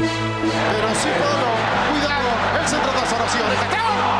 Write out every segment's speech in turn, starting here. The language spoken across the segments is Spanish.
Pero sí, Polo. Cuidado. El centro de oraciones.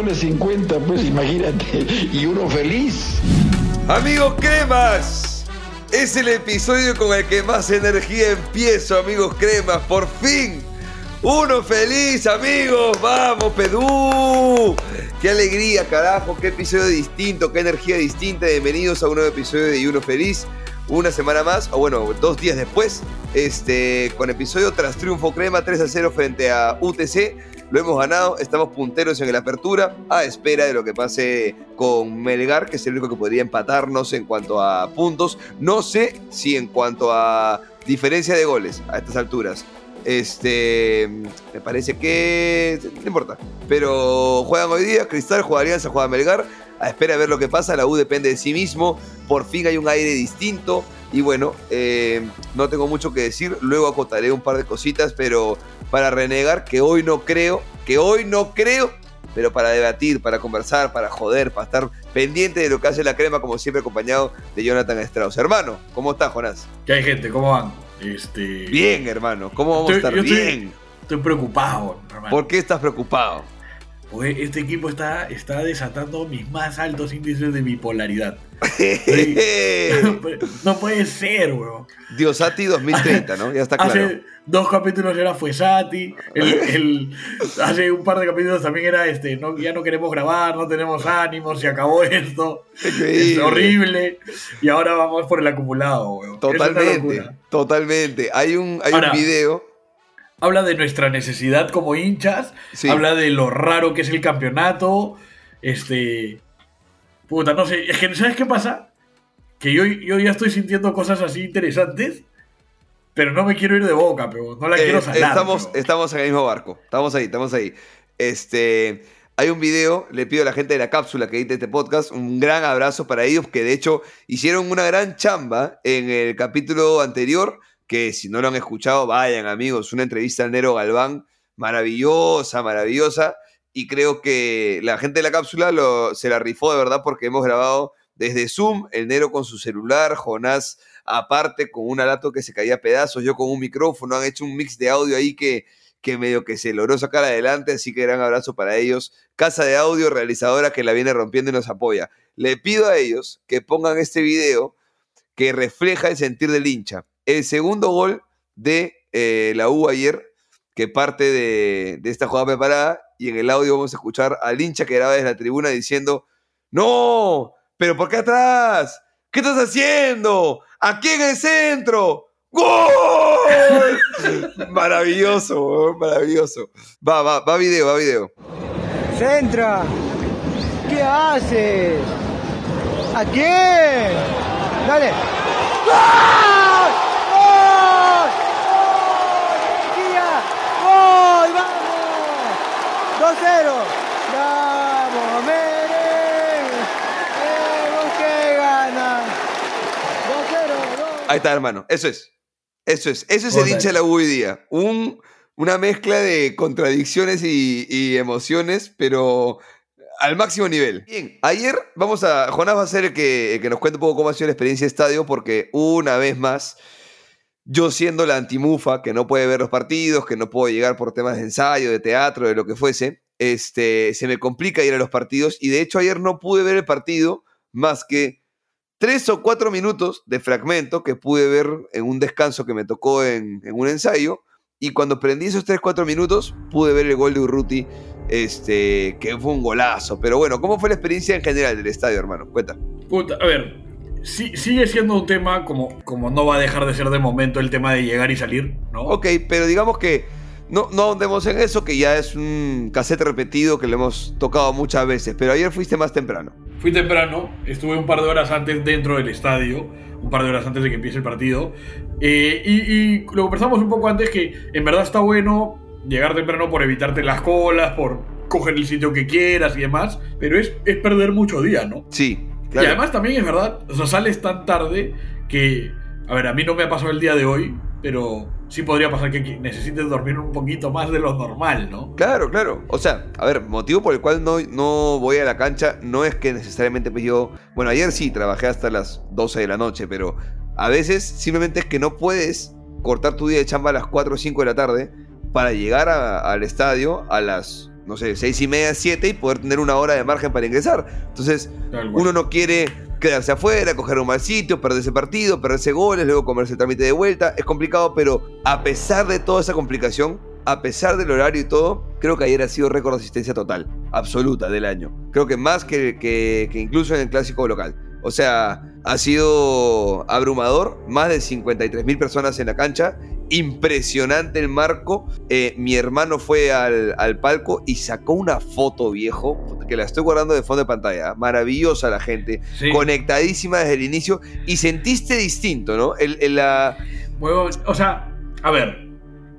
Soles 50, pues imagínate, y uno feliz. Amigos cremas, es el episodio con el que más energía empiezo, amigos cremas, por fin. Uno feliz, amigos, vamos, Pedú. Qué alegría, carajo, qué episodio distinto, qué energía distinta. Bienvenidos a un nuevo episodio de Y Uno Feliz. Una semana más, o bueno, dos días después, este, con episodio tras triunfo crema 3 a 0 frente a UTC. Lo hemos ganado, estamos punteros en la apertura, a espera de lo que pase con Melgar, que es el único que podría empatarnos en cuanto a puntos. No sé si en cuanto a diferencia de goles a estas alturas. Este, me parece que no importa. Pero juegan hoy día, Cristal juega Alianza, juega Melgar. A espera de ver lo que pasa, la U depende de sí mismo. Por fin hay un aire distinto. Y bueno, eh, no tengo mucho que decir. Luego acotaré un par de cositas, pero para renegar que hoy no creo, que hoy no creo, pero para debatir, para conversar, para joder, para estar pendiente de lo que hace la crema, como siempre acompañado de Jonathan Strauss. Hermano, ¿cómo estás, Jonás? ¿Qué hay gente? ¿Cómo van? Este... Bien, hermano. ¿Cómo vamos Estoy- a estar estoy- bien? Estoy preocupado, hermano. ¿Por qué estás preocupado? Porque este equipo está, está desatando mis más altos índices de bipolaridad. No puede- ser, weón. Diosati 2030, ¿no? Ya está claro. Hace dos capítulos era Fuesati. El, el- hace un par de capítulos también era este. No, ya no queremos grabar, no tenemos ánimos, se acabó esto. Increíble. Es horrible. Y ahora vamos por el acumulado, weón. Totalmente, totalmente. Hay un, hay Ahora- un video. habla de nuestra necesidad como hinchas, Sí. habla de lo raro que es el campeonato, este... Puta, no sé, es que ¿sabes qué pasa? Que yo, yo ya estoy sintiendo cosas así interesantes, pero no me quiero ir de boca, pero no la eh, quiero salar. estamos, pero- estamos en el mismo barco. Estamos ahí, estamos ahí. Este. Hay un video, le pido a la gente de la cápsula que edite este podcast un gran abrazo para ellos, que de hecho hicieron una gran chamba en el capítulo anterior, que si no lo han escuchado, vayan amigos, una entrevista al Nero Galván, maravillosa, maravillosa, y creo que la gente de la cápsula lo- se la rifó de verdad porque hemos grabado desde Zoom, el Nero con su celular, Jonás aparte con un alato que se caía a pedazos, yo con un micrófono, han hecho un mix de audio ahí que, que medio que se logró sacar adelante, así que gran abrazo para ellos. Casa de audio, realizadora que la viene rompiendo y nos apoya. Le pido a ellos que pongan este video que refleja el sentir del hincha. El segundo gol de eh, la U ayer, que parte de, de esta jugada preparada, y en el audio vamos a escuchar al hincha que graba desde la tribuna diciendo, no, pero ¿por qué atrás? ¿Qué estás haciendo? Aquí en el centro. ¡Gol! maravilloso, maravilloso. Va, va, va video, va video. Centra. ¿Qué haces? ¿A quién? Dale. ¡Gol! ¡Gol! ¡Gol! ¡Energía! ¡Gol! ¡Vamos! 2-0. ¡Vamos, merengue! ¡Tenemos que ganar! 2-0. gol. Ahí está, hermano. Eso es. Eso es. Eso es el hincha de la U hoy día. Un, una mezcla de contradicciones y, y emociones, pero al máximo nivel. Bien, ayer vamos a. Jonás va a ser el que, el que nos cuente un poco cómo ha sido la experiencia de estadio, porque una vez más, yo siendo la antimufa, que no puede ver los partidos, que no puedo llegar por temas de ensayo, de teatro, de lo que fuese, este, se me complica ir a los partidos. Y de hecho, ayer no pude ver el partido más que tres o cuatro minutos de fragmento que pude ver en un descanso que me tocó en, un ensayo. Y cuando prendí esos tres, cuatro minutos, pude ver el gol de Urruti, este, que fue un golazo. Pero bueno, ¿cómo fue la experiencia en general del estadio, hermano? Cuenta. A ver, sí- sigue siendo un tema como, como no va a dejar de ser de momento el tema de llegar y salir, ¿no? Ok, pero digamos que no, no ahondemos en eso, que ya es un cassette repetido que lo hemos tocado muchas veces. Pero ayer fuiste más temprano. Fui temprano, estuve un par de horas antes dentro del estadio, un par de horas antes de que empiece el partido. eh, y, y lo conversamos un poco antes que en verdad está bueno llegar temprano por evitarte las colas, por, coger el sitio que quieras y demás, pero es, es perder mucho día, ¿no? Sí, Y además también es verdad, o sea, sales tan tarde que, a ver, a mí no me ha pasado el día de hoy, pero sí podría pasar que necesites dormir un poquito más de lo normal, ¿no? Claro, claro. O sea, a ver, motivo por el cual no, no voy a la cancha no es que necesariamente pues yo... Bueno, ayer sí trabajé hasta las 12 de la noche, pero a veces simplemente es que no puedes cortar tu día de chamba a las 4 o 5 de la tarde para llegar a- al estadio a las, no sé, 6 y media, 7 y poder tener una hora de margen para ingresar. Entonces, uno no quiere quedarse afuera, coger un mal sitio, perderse partido, perderse goles, luego comerse el trámite de vuelta. Es complicado, pero a pesar de toda esa complicación, a pesar del horario y todo, creo que ayer ha sido récord de asistencia total, absoluta del año. Creo que más que, que- que incluso en el clásico local. O sea, ha sido abrumador, más de 53 mil personas en la cancha. Impresionante el marco. Eh, mi hermano fue al, al palco y sacó una foto, viejo, que la estoy guardando de fondo de pantalla. Maravillosa la gente Sí. conectadísima desde el inicio y sentiste distinto, ¿no? El, el, la... Huevón, o sea, a ver,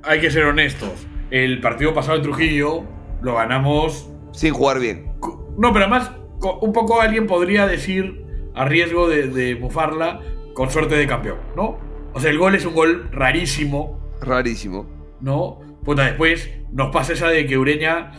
hay que ser honestos. El partido pasado en Trujillo lo ganamos. sin jugar bien. No, pero además, un poco alguien podría decir, a riesgo de, de bufarla, con suerte de campeón, ¿no? O sea, el gol es un gol rarísimo, Rarísimo. ¿no? Puta, después nos pasa esa de que Ureña,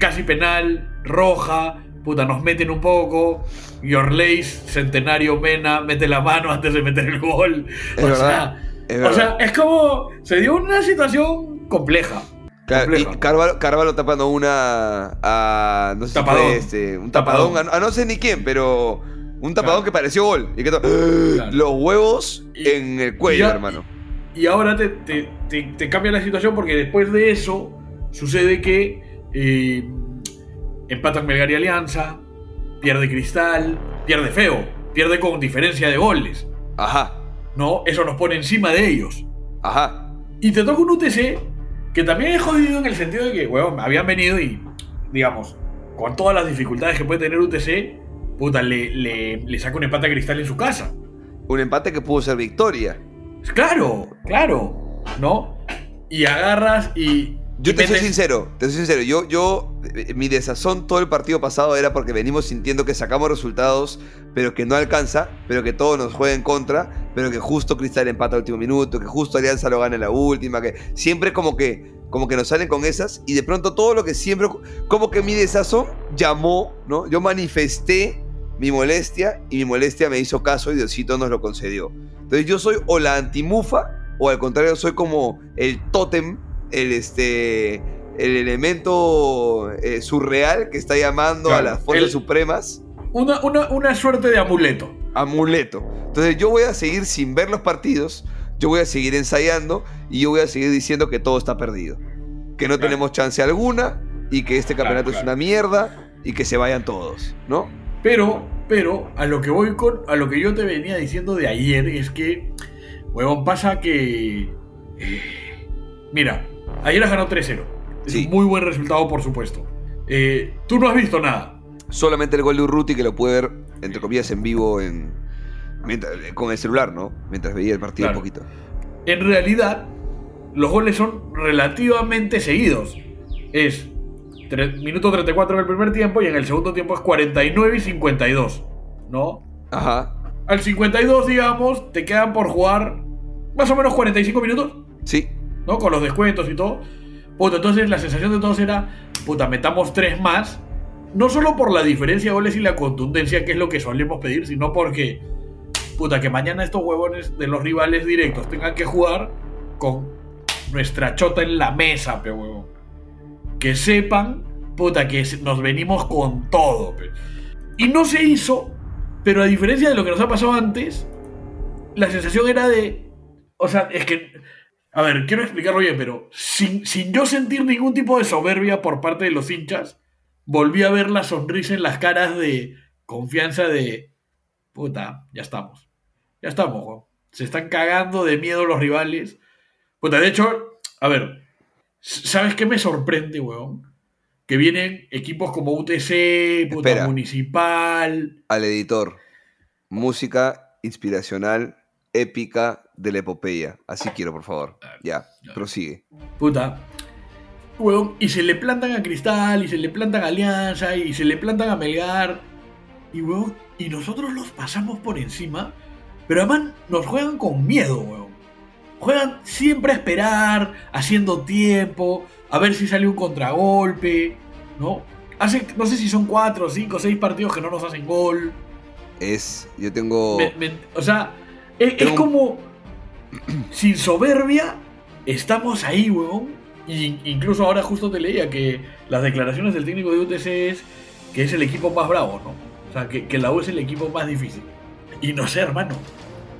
casi penal, roja, puta, nos meten un poco. Yorleis, centenario Mena, mete la mano antes de meter el gol. Es o verdad, sea, es o sea, es como. Se dio una situación compleja. Claro, y. Carvalho, Carvalho tapando una a. No sé Tapadón. si fue este. Un tapadón. Tapadón. A, a no sé ni quién, pero. Un tapadón Claro. que pareció gol. Y que Claro. Los huevos Y- en el cuello, ya- hermano. Y ahora te, te- te- te cambia la situación porque después de eso sucede que eh, empatan Melgar y Alianza, pierde Cristal, pierde feo, pierde con diferencia de goles. Ajá. ¿No? Eso nos pone encima de ellos. Ajá. Y te toca un UTC que también es jodido en el sentido de que, weón, habían venido y, digamos, con todas las dificultades que puede tener UTC, puta, le, le, le saca un empate a Cristal en su casa. Un empate que pudo ser victoria. Claro, claro, ¿no? Y agarras y. Yo y te soy sincero, te soy sincero. Yo, yo, eh, mi desazón todo el partido pasado era porque venimos sintiendo que sacamos resultados, pero que no alcanza, pero que todo nos juega en contra, pero que justo Cristal empata al último minuto, que justo Alianza lo gana en la última, que siempre como que, como que nos salen con esas y de pronto todo lo que siempre, como que mi desazón llamó, ¿no? Yo manifesté mi molestia y mi molestia me hizo caso y Diosito nos lo concedió. Entonces yo soy o la antimufa o al contrario soy como el tótem, el este el elemento eh, surreal que está llamando a las fuerzas el- supremas Una, una, una suerte de amuleto. amuleto. Entonces yo voy a seguir sin ver los partidos, yo voy a seguir ensayando y yo voy a seguir diciendo que todo está perdido. Que no Claro. tenemos chance alguna y que este Claro, campeonato es una mierda y que se vayan todos, ¿no? Pero, pero, a lo que voy con. A lo que yo te venía diciendo de ayer es que. Huevón, pasa que. eh, mira, ayer has ganado 3-0. Es Sí. un muy buen resultado, por supuesto. Eh, tú no has visto nada. Solamente el gol de Urruti que lo pude ver, entre comillas, en vivo en mientras- con el celular, ¿no? Mientras veía el partido Claro. un poquito. En realidad, los goles son relativamente seguidos. Es minuto 34 en el primer tiempo y en el segundo tiempo es 49 y 52. ¿No? Ajá. Al 52, digamos, te quedan por jugar más o menos 45 minutos. Sí. ¿no? Con los descuentos y todo. Puta, entonces la sensación de todos era, puta, metamos tres más. No solo por la diferencia de goles y la contundencia, que es lo que solemos pedir, sino porque, puta, que mañana estos huevones de los rivales directos tengan que jugar con nuestra chota en la mesa, pe huevón. Que sepan, puta, que nos venimos con todo. Y no se hizo, pero a diferencia de lo que nos ha pasado antes, la sensación era de. O sea, es que. A ver, quiero explicarlo bien, pero sin, sin yo sentir ningún tipo de soberbia por parte de los hinchas, volví a ver la sonrisa en las caras de confianza de. Puta, ya estamos. Ya estamos. Se están cagando de miedo los rivales. Puta, de hecho, a ver, ¿sabes qué me sorprende, weón? Que vienen equipos como UTC, puta. Municipal. Al editor. Música inspiracional, épica de la epopeya. Así quiero, por favor. Ya, prosigue. Puta. weón, y se le plantan a Cristal, y se le plantan a Alianza, y se le plantan a Melgar. Y, weón, y nosotros los pasamos por encima. Pero además nos juegan con miedo, weón. Juegan siempre a esperar, haciendo tiempo, a ver si sale un contragolpe, ¿no? Hace, no sé si son cuatro, cinco, seis partidos que no nos hacen gol. Es, yo tengo... Me- me- o sea, es, es Tengo como sin soberbia estamos ahí, weón. Y incluso ahora justo te leía que las declaraciones del técnico de UTC es que es el equipo más bravo, ¿no? O sea, que, que la U es el equipo más difícil. Y no sé, hermano.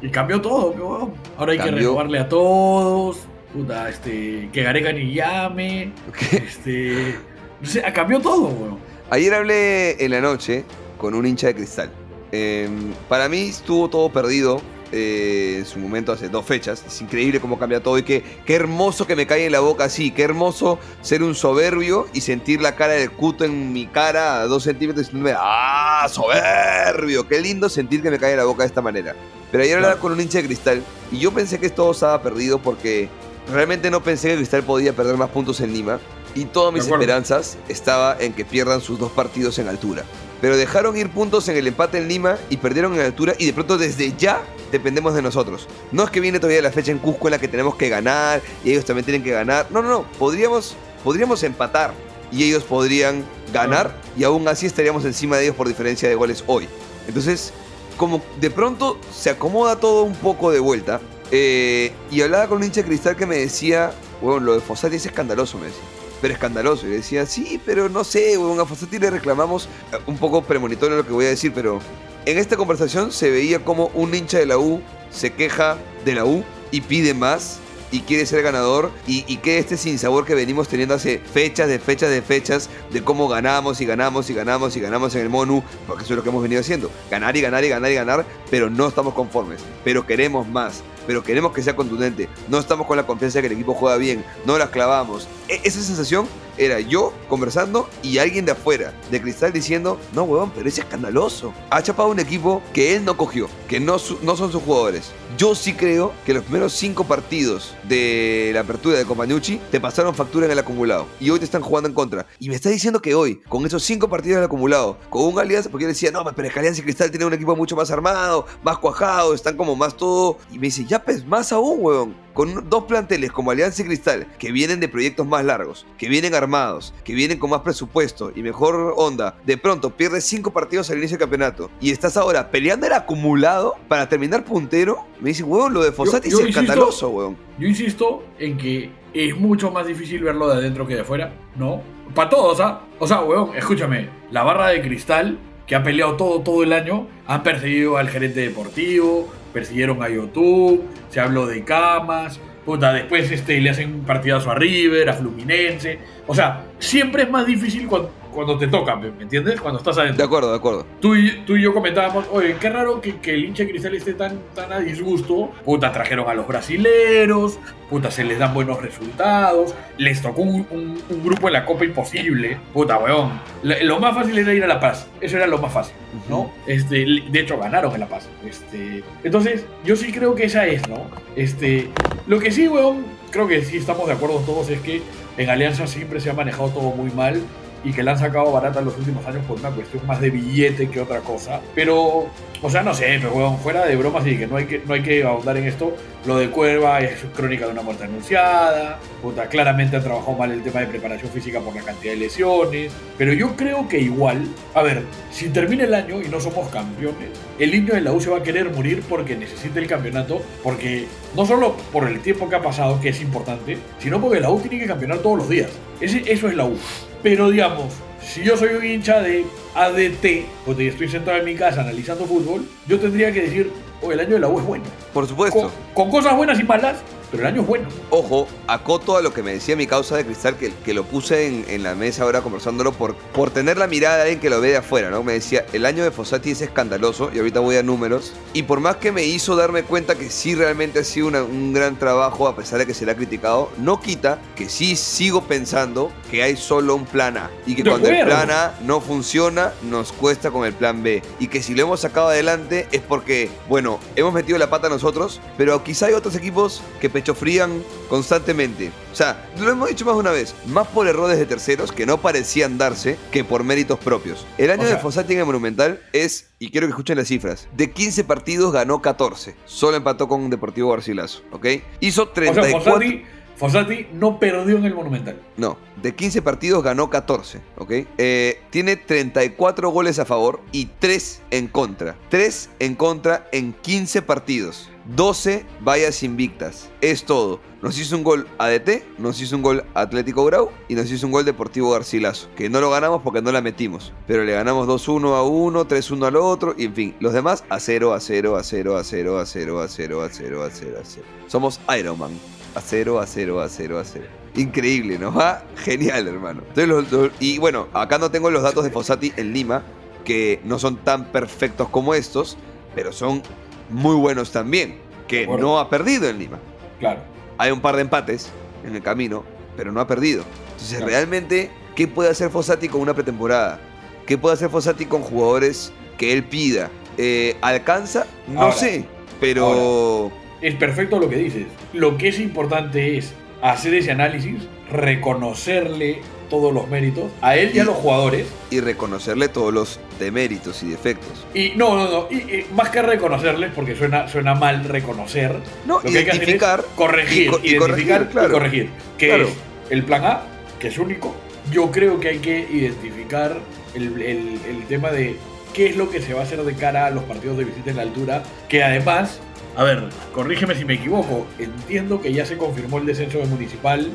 Y cambió todo, weón. Ahora hay que renovarle a todos. Puta, este. Que Gareca ni llame. Este. No sé, cambió todo, weón. Ayer hablé en la noche con un hincha de cristal. Eh, para mí estuvo todo perdido eh, en su momento hace dos fechas. Es increíble cómo cambia todo y qué, qué hermoso que me cae en la boca así. Qué hermoso ser un soberbio y sentir la cara del cuto en mi cara a dos centímetros y decirme, ¡ah, soberbio! Qué lindo sentir que me cae en la boca de esta manera. Pero ayer hablaba con un hincha de cristal y yo pensé que todo estaba perdido porque realmente no pensé que Cristal podía perder más puntos en Lima y todas mis esperanzas estaba en que pierdan sus dos partidos en altura. Pero dejaron ir puntos en el empate en Lima y perdieron en altura y de pronto desde ya dependemos de nosotros. No es que viene todavía la fecha en Cusco en la que tenemos que ganar y ellos también tienen que ganar. No, no, no. Podríamos, podríamos empatar y ellos podrían ganar y aún así estaríamos encima de ellos por diferencia de goles hoy. Entonces, como de pronto se acomoda todo un poco de vuelta. eh, y hablaba con un hincha cristal que me decía, bueno, lo de Fossati es escandaloso, me decía. Pero escandaloso. Y decía, sí, pero no sé, weón, a Fossati le reclamamos, eh, un poco premonitorio lo que voy a decir, pero en esta conversación se veía como un hincha de la U se queja de la U y pide más y quiere ser ganador y, y que este sinsabor que venimos teniendo hace fechas de fechas de fechas de cómo ganamos y ganamos y ganamos y ganamos en el Monu, porque eso es lo que hemos venido haciendo, ganar y ganar y ganar y ganar, pero no estamos conformes, pero queremos más, pero queremos que sea contundente, no estamos con la confianza de que el equipo juega bien, no las clavamos. E- esa sensación era yo conversando y alguien de afuera, de cristal, diciendo, no, huevón, pero es escandaloso. Ha chapado un equipo que él no cogió, que no, no son sus jugadores. Yo sí creo que los primeros cinco partidos de la apertura de Compañucci te pasaron factura en el acumulado y hoy te están jugando en contra. Y me está diciendo que hoy, con esos cinco partidos del acumulado, con un Alianza, porque yo decía, no, pero es que Alianza y Cristal tienen un equipo mucho más armado, más cuajado, están como más todo. Y me dice, ya pues, más aún, huevón con dos planteles como Alianza y Cristal, que vienen de proyectos más largos, que vienen armados, que vienen con más presupuesto y mejor onda, de pronto pierdes cinco partidos al inicio del campeonato y estás ahora peleando el acumulado para terminar puntero, me dice, huevón, lo de Fossati es insisto- escandaloso, huevón. Yo insisto en que es mucho más difícil verlo de adentro que de afuera, ¿no? Para todos, ¿ah? O sea, weón, escúchame, la barra de cristal, que ha peleado todo, todo el año, han perseguido al gerente deportivo, persiguieron a YouTube, se habló de camas, puta, después este, le hacen un partidazo a River, a Fluminense. O sea, siempre es más difícil cuando, cuando te toca, ¿me entiendes? Cuando estás De adentro. acuerdo, de acuerdo. Tú y, tú y yo comentábamos, oye, qué raro que, que el hincha de cristal esté tan, tan a disgusto. Puta, trajeron a los brasileros, puta, se les dan buenos resultados, les tocó un, un- un grupo en la Copa imposible. Puta, weón. Lo más fácil era ir a La Paz, eso era lo más fácil, ¿no? Este, de hecho, ganaron en La Paz. Este, entonces, yo sí creo que esa es, ¿no? Este, lo que sí, weón, creo que sí estamos de acuerdo todos es que en Alianza siempre se ha manejado todo muy mal y que la han sacado barata en los últimos años por una cuestión más de billete que otra cosa. Pero, o sea, no sé, pero weón, fuera de bromas y que no hay que, no hay que ahondar en esto, lo de Cuerva es crónica de una muerte anunciada, puta, claramente han trabajado mal el tema de preparación física por la cantidad de lesiones, pero yo creo que igual, a ver, si termina el año y no somos campeones, el niño de la U se va a querer morir porque necesita el campeonato, porque no solo por el tiempo que ha pasado, que es importante, sino porque la U tiene que campeonar todos los días. Ese- eso es la U. Pero digamos, si yo soy un hincha de ADT, porque estoy sentado en mi casa analizando fútbol, yo tendría que decir, oh, el año de la U es bueno. Por supuesto. Con, con cosas buenas y malas, pero el año es bueno. Ojo, acoto a lo que me decía mi causa de cristal, que, que lo puse en, en la mesa ahora conversándolo por, por tener la mirada de alguien que lo ve de afuera, ¿no? Me decía, el año de Fossati es escandaloso, y ahorita voy a números, y por más que me hizo darme cuenta que sí realmente ha sido una- un gran trabajo, a pesar de que se le ha criticado, no quita que sí sigo pensando que hay solo un plan A, y que De cuando el plan A no funciona, nos cuesta con el plan B, y que si lo hemos sacado adelante es porque, bueno, hemos metido la pata nosotros, pero quizá hay otros equipos que pecho frían constantemente. O sea, lo hemos dicho más de una vez, más por errores de terceros que no parecían darse que por méritos propios. El año O sea- de Fossati en el Monumental es, y quiero que escuchen las cifras, de 15 partidos ganó 14. Solo empató con Deportivo Garcilaso, ¿ok? Hizo O sea, 34... Fossati, Fossati no perdió en el Monumental. No, de 15 partidos ganó 14, ¿ok? Eh, tiene 34 goles a favor y 3 en contra. 3 en contra en 15 partidos. 12 vallas invictas. Es todo. Nos hizo un gol ADT, nos hizo un gol Atlético Grau y nos hizo un gol Deportivo Garcilaso. Que no lo ganamos porque no la metimos. Pero le ganamos 2-1 a uno, 3-1 al otro. Y en fin, los demás a 0, a 0, a 0, a 0, a 0, a 0, a 0, a 0, a 0. Somos Iron Man. A 0, a 0, a 0, a 0. Increíble, va genial, hermano. Entonces, los- los- y bueno, acá no tengo los datos de Fossati en Lima, que no son tan perfectos como estos, pero son muy buenos también, que no ha perdido en Lima. Claro. Hay un par de empates en el camino, pero no ha perdido. Entonces, Claro. realmente, ¿qué puede hacer Fossati con una pretemporada? ¿Qué puede hacer Fossati con jugadores que él pida? Eh, ¿Alcanza? No Ahora, sé, pero... Es perfecto lo que dices. Lo que es importante es hacer ese análisis, reconocerle todos los méritos a él y a Y- los jugadores. Y reconocerle todos los deméritos y defectos. Y no, no, no. Y, y más que reconocerles, porque suena, suena mal reconocer. No, lo que hay que hacer es identificar corregir, y co- y identificar corregir, claro. y corregir. Que Claro. es el plan A, que es único. Yo creo que hay que identificar el, el- el tema de qué es lo que se va a hacer de cara a los partidos de visita en la altura. Que además, a ver, corrígeme si me equivoco. Entiendo que ya se confirmó el descenso de Municipal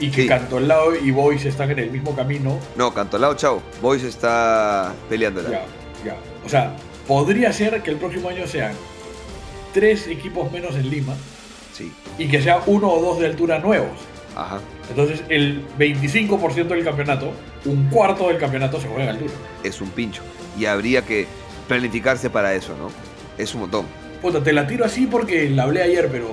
y que Sí. Cantolao y Boys están en el mismo camino. No, Cantolao, chao. Boys está peleándola. Ya, ya. O sea, podría ser que el próximo año sean tres equipos menos en Lima Sí, y que sea uno o dos de altura nuevos. ajá. Entonces, el 25% del campeonato, un cuarto del campeonato se juega en altura. Es un pincho. Y habría que planificarse para eso, ¿no? Es un montón. Puta, te la tiro así porque la hablé ayer, pero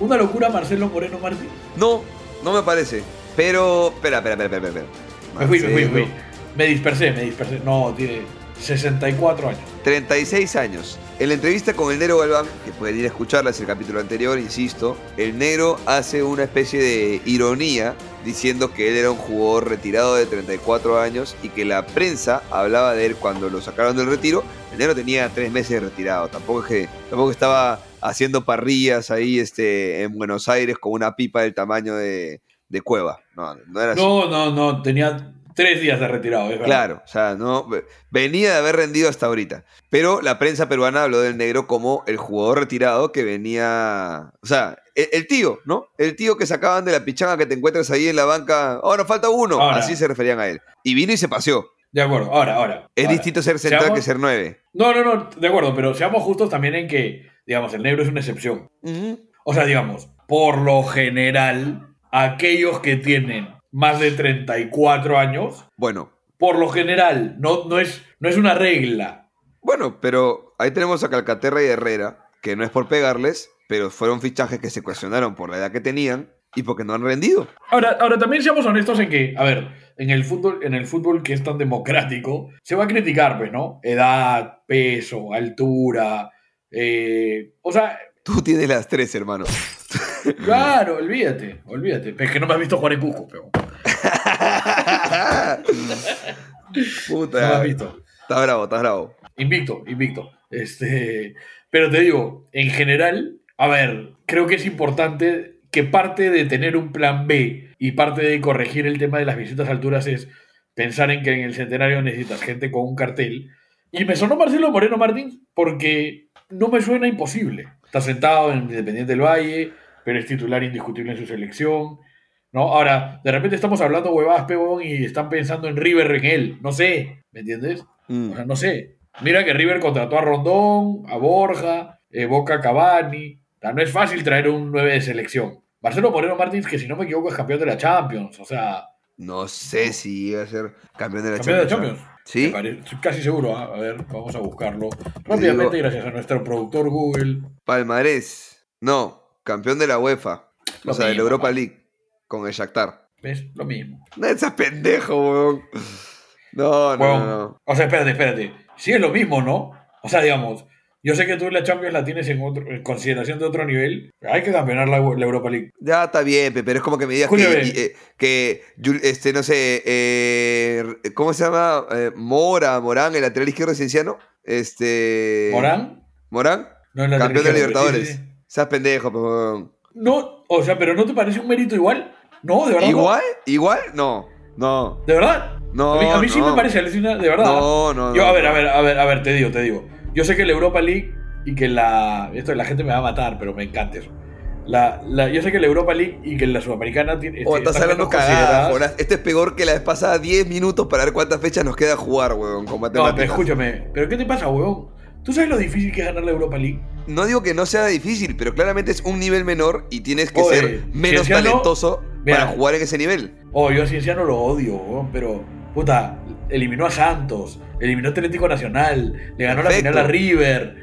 una locura Marcelo Moreno Martí. No, no me parece. Pero. Espera, espera, espera, espera. espera. Me fui, me fui, me fui. Me dispersé, me dispersé. No, tiene 64 años. 36 años. En la entrevista con el Negro Galván, que pueden ir a escucharla, es el capítulo anterior, insisto, el Negro hace una especie de ironía diciendo que él era un jugador retirado de 34 años y que la prensa hablaba de él cuando lo sacaron del retiro. El Negro tenía tres meses de retirado, tampoco es que tampoco estaba haciendo parrillas ahí este, en Buenos Aires con una pipa del tamaño de, de cueva. No, no era así. No, no, no, tenía tres días de retirado, verdad. Claro, o sea, no venía de haber rendido hasta ahorita. Pero la prensa peruana habló del negro como el jugador retirado que venía. O sea, el, el tío, ¿no? El tío que sacaban de la pichanga que te encuentras ahí en la banca. Oh, nos falta uno. Ahora. Así se referían a él. Y vino y se paseó. De acuerdo, ahora, ahora. Es ahora. distinto ser central Seamos- que ser nueve. No, no, no, de acuerdo, pero seamos justos también en que, digamos, el negro es una excepción. Ujú. O sea, digamos, por lo general, aquellos que tienen más de 34 años, Bueno, por lo general, no, no, es, no es una regla. bueno, pero ahí tenemos a Calcaterra y Herrera, que no es por pegarles, pero fueron fichajes que se cuestionaron por la edad que tenían y porque no han rendido. Ahora, ahora también seamos honestos en que, a ver, en el fútbol, en el fútbol que es tan democrático, se va a criticar, pues, ¿no? Edad, peso, altura. eh, o sea, Tú tienes las tres, hermano. claro, olvídate, olvídate. Es que no me has visto jugar en Cusco, pero. Puta. No me has visto. Está bravo, está bravo. Invicto, invicto. Este, pero te digo, en general, a ver, creo que es importante que parte de tener un plan B y parte de corregir el tema de las visitas a alturas es pensar en que en el centenario necesitas gente con un cartel. Y me sonó Marcelo Moreno Martín porque no me suena imposible. Está sentado en Independiente del Valle, pero es titular indiscutible en su selección. ¿no? Ahora, de repente estamos hablando huevadas, peón, y están pensando en River en él. No sé, ¿me entiendes? Mm. O sea, no sé. Mira que River contrató a Rondón, a Borja, eh, Boca a Cavani. O sea, no es fácil traer un 9 de selección. Marcelo Moreno Martins, que si no me equivoco es campeón de la Champions. O sea, No sé si iba a ser campeón de la campeón de la Champions. Champions. ¿Sí? Estoy casi seguro. ¿ah? A ver, vamos a buscarlo. Rápidamente, gracias a nuestro productor Google. Palmarés. No, campeón de la UEFA. Lo o sea, de la Europa papá. League. Con el Shakhtar. ¿Ves? Lo mismo. No seas pendejo, weón. No, no, Bueno, no, no. O sea, espérate, espérate. Sí es lo mismo, ¿no? O sea, digamos, Yo sé que tú la Champions la tienes en, otro, en consideración de otro nivel. Hay que campeonar la, la Europa League. Ya está bien, pe, pero es como que me digas que, eh, que este, no sé, eh, ¿cómo se llama? Eh, Mora, Morán, el lateral izquierdo Cienciano. Este. ¿Morán? Morán, No, campeón de Libertadores. sí, sí, sí. Seas pendejo, pe, huevón. No, o sea, pero ¿no te parece un mérito igual? No, de verdad. no. ¿Igual? ¿Igual? No. No. ¿De verdad? No, A mí, a mí sí me parece, de verdad. No, no, Yo, a ver, a ver, a ver, a ver, te digo, te digo. Yo sé que la Europa League y que la. Esto la gente me va a matar, pero me encanta eso. La, la- yo sé que la Europa League y que la Sudamericana tiene. O estás están hablando cagada. Este es peor que la vez pasada 10 minutos para ver cuántas fechas nos queda jugar, huevón, con No, pero escúchame, ¿pero qué te pasa, huevón? ¿Tú sabes lo difícil que es ganar la Europa League? No digo que no sea difícil, pero claramente es un nivel menor y tienes que Oye, ser menos Cienciano- talentoso Mira. para jugar en ese nivel. Oh, yo a Cienciano lo odio, huevón, pero. Puta, eliminó a Santos, eliminó Atlético Nacional, le ganó la final a River.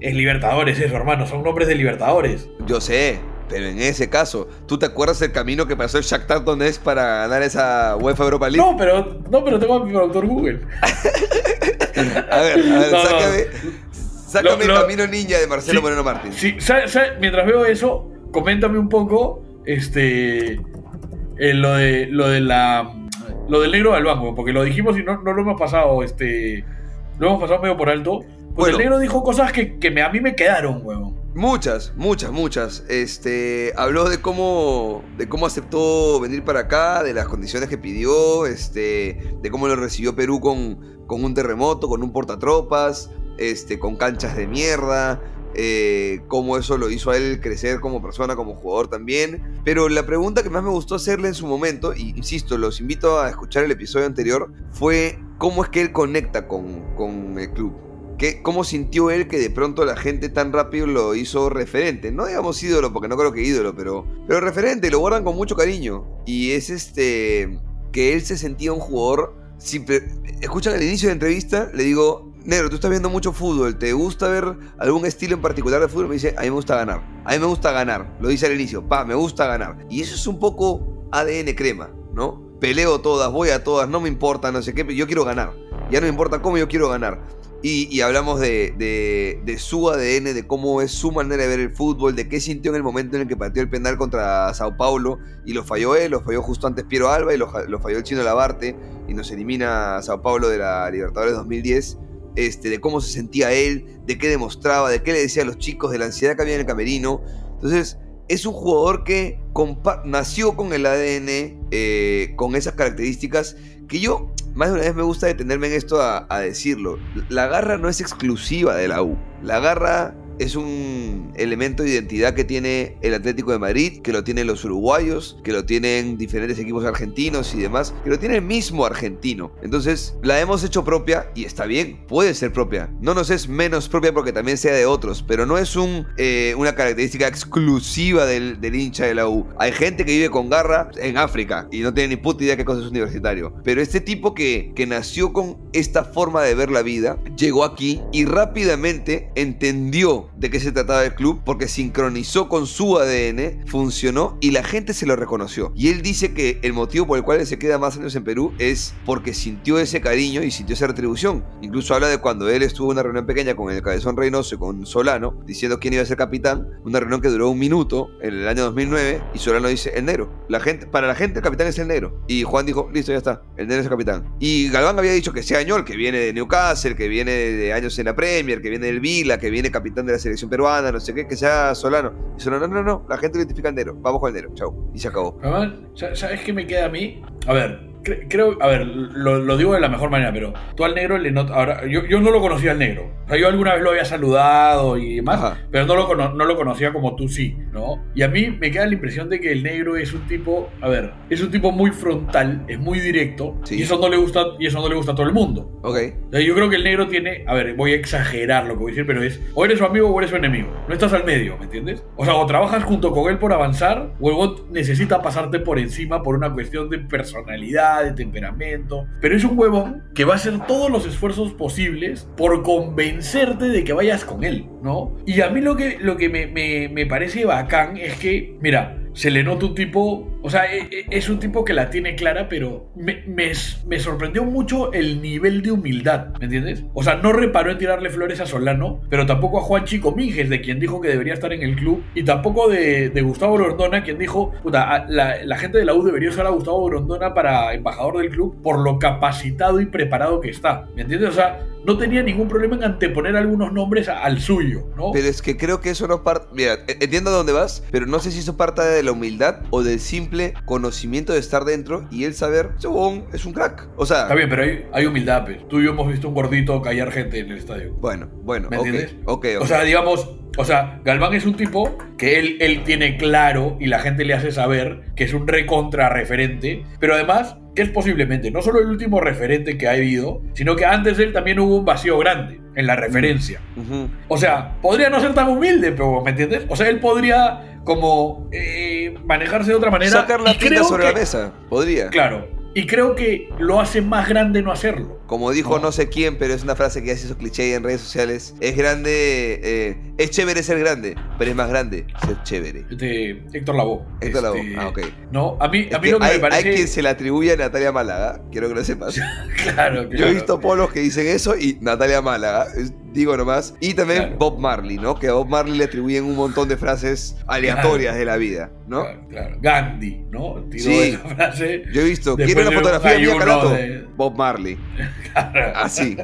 Es Libertadores eso, hermano, son nombres de Libertadores. Yo sé, pero en ese caso, ¿tú te acuerdas el camino que pasó el Shakhtar Donetsk para ganar esa UEFA Europa League? No, pero, no, pero tengo a mi productor Google. A ver, a ver, No, sácame, sácame Lo- el lo- camino ninja de Marcelo Sí, Moreno Martín. Sí, mientras veo eso, coméntame un poco este eh, lo de lo de la lo del negro del banco, porque lo dijimos y no, no lo hemos pasado, este lo hemos pasado medio por alto. Pues Bueno. el negro dijo cosas que, que me- a mí me quedaron, huevón. Muchas, muchas, muchas. Este, habló de cómo, de cómo aceptó venir para acá, de las condiciones que pidió, este, de cómo lo recibió Perú con, con un terremoto, con un portatropas, este, con canchas de mierda, eh, cómo eso lo hizo a él crecer como persona, como jugador también. Pero la pregunta que más me gustó hacerle en su momento, y insisto, los invito a escuchar el episodio anterior, fue cómo es que él conecta con, con el club. ¿Qué, ¿Cómo sintió él que de pronto la gente tan rápido lo hizo referente? No digamos ídolo, porque no creo que ídolo, pero, pero referente, lo guardan con mucho cariño. Y es este. que él se sentía un jugador. Siempre, escuchan el inicio de la entrevista, le digo, Negro, tú estás viendo mucho fútbol, ¿te gusta ver algún estilo en particular de fútbol? Me dice, a mí me gusta ganar. A mí me gusta ganar. Lo dice al inicio, pa, me gusta ganar. Y eso es un poco ADN crema, ¿no? Peleo todas, voy a todas, no me importa, no sé qué, yo quiero ganar. Ya no me importa cómo yo quiero ganar. Y, hablamos de, su ADN, de cómo es su manera de ver el fútbol, de qué sintió en el momento en el que pateó el penal contra Sao Paulo y lo falló él, lo falló justo antes Piero Alba y lo, falló el chino Labarte y nos elimina Sao Paulo de la Libertadores 2010. Este, de cómo se sentía él, de qué demostraba, de qué le decía a los chicos, de la ansiedad que había en el camerino. Entonces, es un jugador que nació con el ADN, eh, con esas características, que yo más de una vez me gusta detenerme en esto a decirlo. La garra no es exclusiva de la U. La garra es un elemento de identidad que tiene el Atlético de Madrid, que lo tienen los uruguayos, que lo tienen diferentes equipos argentinos y demás, que lo tiene el mismo argentino. Entonces, la hemos hecho propia y está bien, puede ser propia. No nos es menos propia porque también sea de otros, pero no es eh, una característica exclusiva del, del hincha de la U. Hay gente que vive con garra en África y no tiene ni puta idea qué cosa es universitario. Pero este tipo que, que nació con esta forma de ver la vida, llegó aquí y rápidamente entendió de qué se trataba el club porque sincronizó con su ADN, funcionó y la gente se lo reconoció. Y él dice que el motivo por el cual él se queda más años en Perú es porque sintió ese cariño y sintió esa retribución. Incluso habla de cuando él estuvo en una reunión pequeña con el Cabezón Reynoso y con Solano, diciendo quién iba a ser capitán, una reunión que duró un minuto en el año 2009 y Solano dice el negro. La gente, para la gente el capitán es el negro. Y Juan dijo, listo, ya está, el negro es el capitán. Y Galván había dicho que sea Añol, que viene de Newcastle, que viene de años en la Premier, que viene del Vila, que viene capitán de la selección peruana, no sé qué, que sea Solano. Y Solano, no, no, no, la gente identifica al negro, vamos con el negro, chau. Y se acabó. ¿sabes qué me queda a mí? A ver, cre- creo, a ver, lo, lo digo de la mejor manera, pero tú al negro le notas. Ahora, yo, yo no lo conocía al negro. O sea, yo alguna vez lo había saludado y demás, Ajá. pero no lo, no lo conocía como tú sí, ¿no? Y a mí me queda la impresión de que el negro es un tipo, a ver, es un tipo muy frontal, es muy directo, Sí. y eso no le gusta, y eso no le gusta a todo el mundo. Ok. O sea, yo creo que el negro tiene, a ver, voy a exagerar lo que voy a decir, pero es o eres su amigo o eres su enemigo. No estás al medio, ¿me entiendes? O sea, o trabajas junto con él por avanzar, o el bot necesita pasarte por encima por una cuestión de personalidad, de temperamento. Pero es un huevón que va a hacer todos los esfuerzos posibles por convencerte de que vayas con él, ¿no? Y a mí lo que, lo que me, me- me parece bacán es que, mira, se le nota un tipo O sea, e- e- es un tipo que la tiene clara, pero me, sorprendió mucho el nivel de humildad, ¿me entiendes? O sea, no reparó en tirarle flores a Solano, pero tampoco a Juan Chico Minges, de quien dijo que debería estar en el club, y tampoco de, de Gustavo Grondona, quien dijo, puta, la, gente de la U debería usar a Gustavo Grondona para embajador del club por lo capacitado y preparado que está, ¿me entiendes? O sea, no tenía ningún problema en anteponer algunos nombres al suyo, ¿no? Pero es que creo que eso no parte. Mira, e- entiendo dónde vas, pero no sé si eso parte de la humildad o del simple conocimiento de estar dentro y el saber, huevón es un crack. O sea, Está bien, pero hay, hay humildad, pues. Tú y yo hemos visto un gordito callar gente en el estadio. bueno, bueno, ¿Me ok, entiendes? ok, ok. O sea, digamos, o sea, Galván es un tipo que él, él tiene claro y la gente le hace saber que es un recontra referente, pero además que es posiblemente no solo el último referente que ha habido, sino que antes de él también hubo un vacío grande en la referencia. Ujú. O sea, podría no ser tan humilde, pero ¿me entiendes? O sea, él podría como eh, manejarse de otra manera. Sacar la pinta sobre que- la mesa, podría. Claro. Y creo que lo hace más grande no hacerlo. Como dijo No. no. sé quién, pero es una frase que ya se hizo cliché en redes sociales. Es grande, eh, es chévere ser grande, pero es más grande ser chévere. Este, Héctor Lavoe. Héctor Lavoe, Este, ah, ok. No, a mí, a mí lo que hay, me parece. hay quien se le atribuye a Natalia Málaga, quiero que lo sepas. Claro, Yo claro. he visto polos que dicen eso y Natalia Málaga, es- digo nomás. Y también Claro. Bob Marley, ¿no? Que a Bob Marley le atribuyen un montón de frases aleatorias de la vida, ¿no? Claro, claro. Gandhi, ¿no? Tiró Sí. esa frase. Yo he visto, ¿quiere una fotografía mía, de- Bob Marley. Así.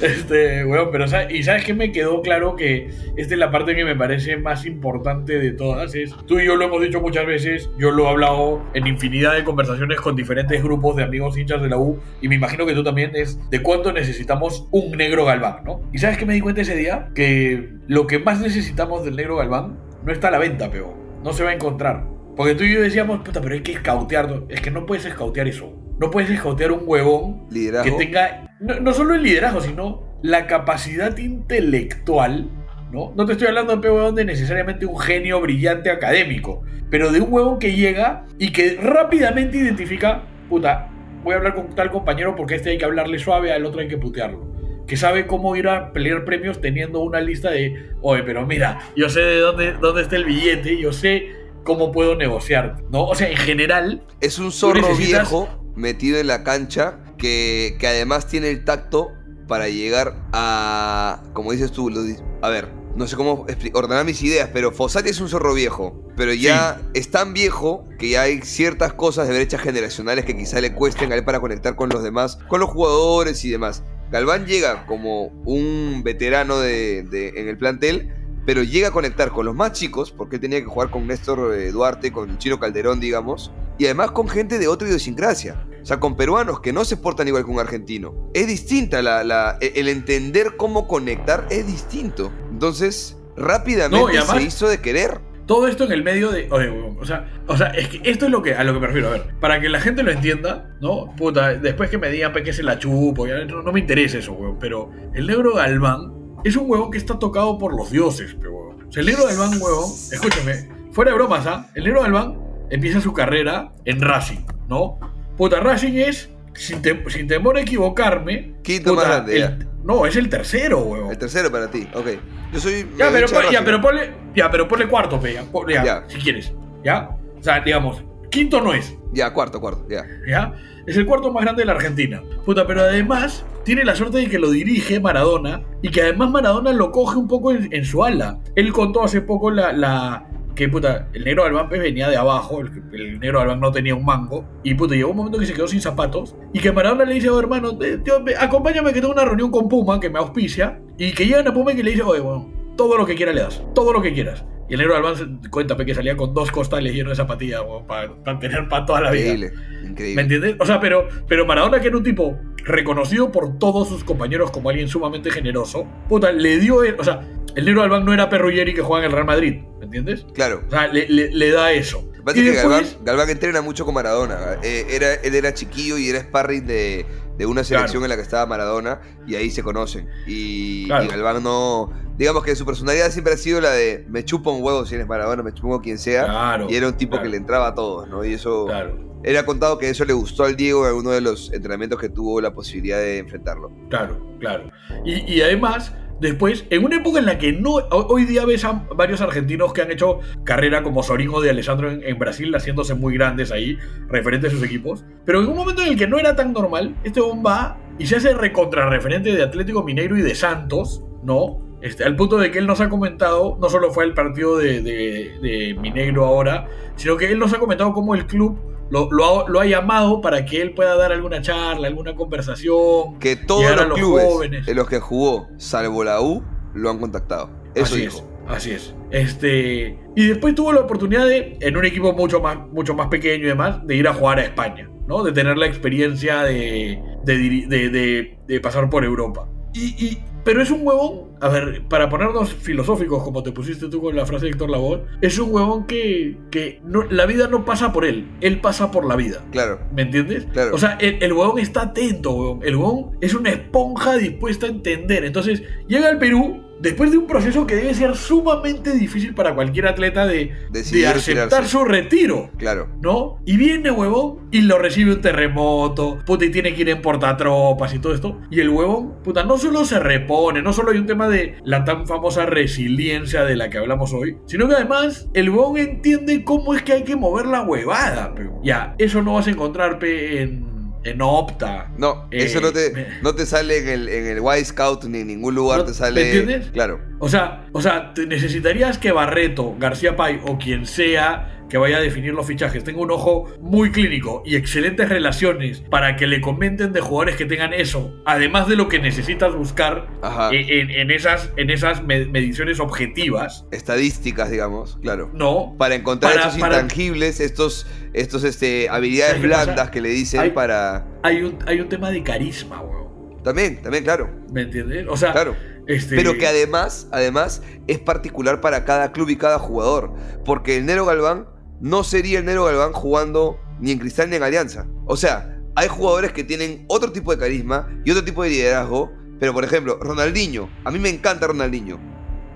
Este, weón, pero y sabes que me quedó claro que esta es la parte que me parece más importante de todas. Es, tú y yo lo hemos dicho muchas veces, yo lo he hablado en infinidad de conversaciones con diferentes grupos de amigos hinchas de la U, y me imagino que tú también, es de cuánto necesitamos un negro galván, ¿no? Y sabes que me di cuenta ese día que lo que más necesitamos del negro galván no está a la venta, pero no se va a encontrar. Porque tú y yo decíamos, puta, pero hay que escautear. Es que no puedes escautear eso. No puedes escautear un huevón Liderazgo. que tenga no, no solo el liderazgo, sino la capacidad intelectual, ¿no? No te estoy hablando de un huevón de necesariamente un genio brillante académico, pero de un huevón que llega y que rápidamente identifica, puta, voy a hablar con tal compañero porque a este hay que hablarle suave, al otro hay que putearlo. Que sabe cómo ir a pelear premios teniendo una lista de, oye, pero mira, yo sé de dónde, dónde está el billete, yo sé cómo puedo negociar, ¿no? O sea, en general, Es un zorro necesitas- viejo metido en la cancha que, que además tiene el tacto para llegar a. Como dices tú, lo a ver, no sé cómo ordenar mis ideas, pero Fossati es un zorro viejo. Pero ya es tan viejo que ya hay ciertas cosas de brechas generacionales que quizá le cuesten a él para conectar con los demás, con los jugadores y demás. Galván llega como un veterano de, de- en el plantel, pero llega a conectar con los más chicos, porque él tenía que jugar con Néstor eh, Duarte, con Chino Calderón, digamos, y además con gente de otra idiosincrasia. O sea, con peruanos que no se portan igual que un argentino. Es distinta la, la- e- el entender cómo conectar es distinto. Entonces, rápidamente No, y además- se hizo de querer. Todo esto en el medio de. Oye, o sea, o sea, es que esto es lo que, a lo que me refiero. A ver, para que la gente lo entienda, ¿no? Puta, después que me digan que se la chupo, ya, no, no me interesa eso, huevón. Pero el negro Galván es un huevón que está tocado por los dioses, pero huevón. O sea, el negro Galván, huevón, escúchame, fuera de bromas, ¿ah? El negro Galván empieza su carrera en Racing, ¿no? Puta, Racing es, sin, tem- sin temor a equivocarme. Quinto puta, más grande, el- ya. No, es el tercero, huevón. El tercero para ti, ok. Yo soy. Ya, me pero, pon- ya, pero ponle, ya, pero ponle cuarto, pe, ya, pon- ya, Ya. si quieres, ¿ya? O sea, digamos, quinto no es, Ya, cuarto, cuarto, ya. ¿ya? Es el cuarto más grande de la Argentina. Puta, pero además tiene la suerte de que lo dirige Maradona y que además Maradona lo coge un poco en, en su ala. Él contó hace poco la... la que puta, el negro Albán pues, venía de abajo, el, negro Albán no tenía un mango, y puta, llegó un momento que se quedó sin zapatos, y que Maradona le dice, oh, hermano, eh, tío, acompáñame que tengo una reunión con Puma, que me auspicia, y que llegan a Puma y que le dice, oye, bueno, todo lo que quieras le das, todo lo que quieras. Y el negro Albán se cuenta pe, que salía con dos costales llenos de zapatillas, para tener para toda la vida. Increíble. ¿Me entiendes? O sea, pero, pero Maradona, que era un tipo reconocido por todos sus compañeros como alguien sumamente generoso, puta, le dio. el- o sea, el negro Albán no era Perrulleri que juega en el Real Madrid, ¿me entiendes? Claro. O sea, le, le- le da eso. Lo que pasa Y es que después- Galván, Galván entrena mucho con Maradona. Eh, era, él era chiquillo y era sparring de, de una selección Claro. en la que estaba Maradona y ahí se conocen. Y, Claro. y Galván no. Digamos que su personalidad siempre ha sido la de me chupa un huevo si eres Maradona, me un huevo quien sea. Claro, y era un tipo claro. que le entraba a todos, ¿no? Y eso. Claro, Él ha contado que eso le gustó al Diego en alguno de los entrenamientos que tuvo la posibilidad de enfrentarlo. claro, claro. Y, y además, después, en una época en la que no. Hoy día ves a varios argentinos que han hecho carrera como Soringo de Alessandro en, en Brasil, haciéndose muy grandes ahí, referente a sus equipos. Pero en un momento en el que no era tan normal, este bomba y se hace recontrarreferente de Atlético Mineiro y de Santos, ¿no? Este, al punto de que él nos ha comentado, no solo fue el partido de, de, de Minegro ahora, sino que él nos ha comentado cómo el club lo, lo, ha, lo, ha, llamado para que él pueda dar alguna charla, alguna conversación. Que todos los, los, clubes jóvenes. en los que jugó, salvo la U, lo han contactado. Eso así dijo. Es, así es. Este, y después tuvo la oportunidad de, en un equipo mucho más, mucho más pequeño y demás, de ir a jugar a España, ¿no? De tener la experiencia de, de, de, de pasar por Europa. Y, y, pero es un huevón, a ver, para ponernos filosóficos, como te pusiste tú con la frase de Héctor Labor, es un huevón que, que no, la vida no pasa por él, él pasa por la vida. Claro. ¿Me entiendes? Claro. O sea, el, el huevón está atento, huevón. El huevón es una esponja dispuesta a entender. Entonces, llega al Perú después de un proceso que debe ser sumamente difícil para cualquier atleta de, de aceptar retirarse. su retiro. Claro. ¿No? Y viene, huevón, y lo recibe un terremoto, puta, y tiene que ir en portatropas y todo esto. Y el huevón, puta, no solo se repone, no solo hay un tema de la tan famosa resiliencia de la que hablamos hoy, sino que además el huevón entiende cómo es que hay que mover la huevada, pero ya, eso no vas a encontrar, pe, en en Opta. No, eh, eso no te, me... no te sale en el, en el Y Scout ni en ningún lugar ¿No, te sale. ¿Me entiendes? Claro. O sea, o sea, te necesitarías que Barreto, García Pay o quien sea que vaya a definir los fichajes tenga un ojo muy clínico y excelentes relaciones para que le comenten de jugadores que tengan eso, además de lo que necesitas buscar en, en, esas, en esas mediciones objetivas. Estadísticas, digamos, claro. No. Para encontrar para, esos para... intangibles, estos, estos este, habilidades blandas pasa? que le dicen hay, para. Hay un, hay un tema de carisma, weón. También, también, claro. ¿Me entiendes? O sea, claro. Este... Pero que además, además, es particular para cada club y cada jugador. Porque el Nero Galván no sería el Nero Galván jugando ni en Cristal ni en Alianza. O sea, hay jugadores que tienen otro tipo de carisma y otro tipo de liderazgo. Pero, por ejemplo, Ronaldinho. A mí me encanta Ronaldinho.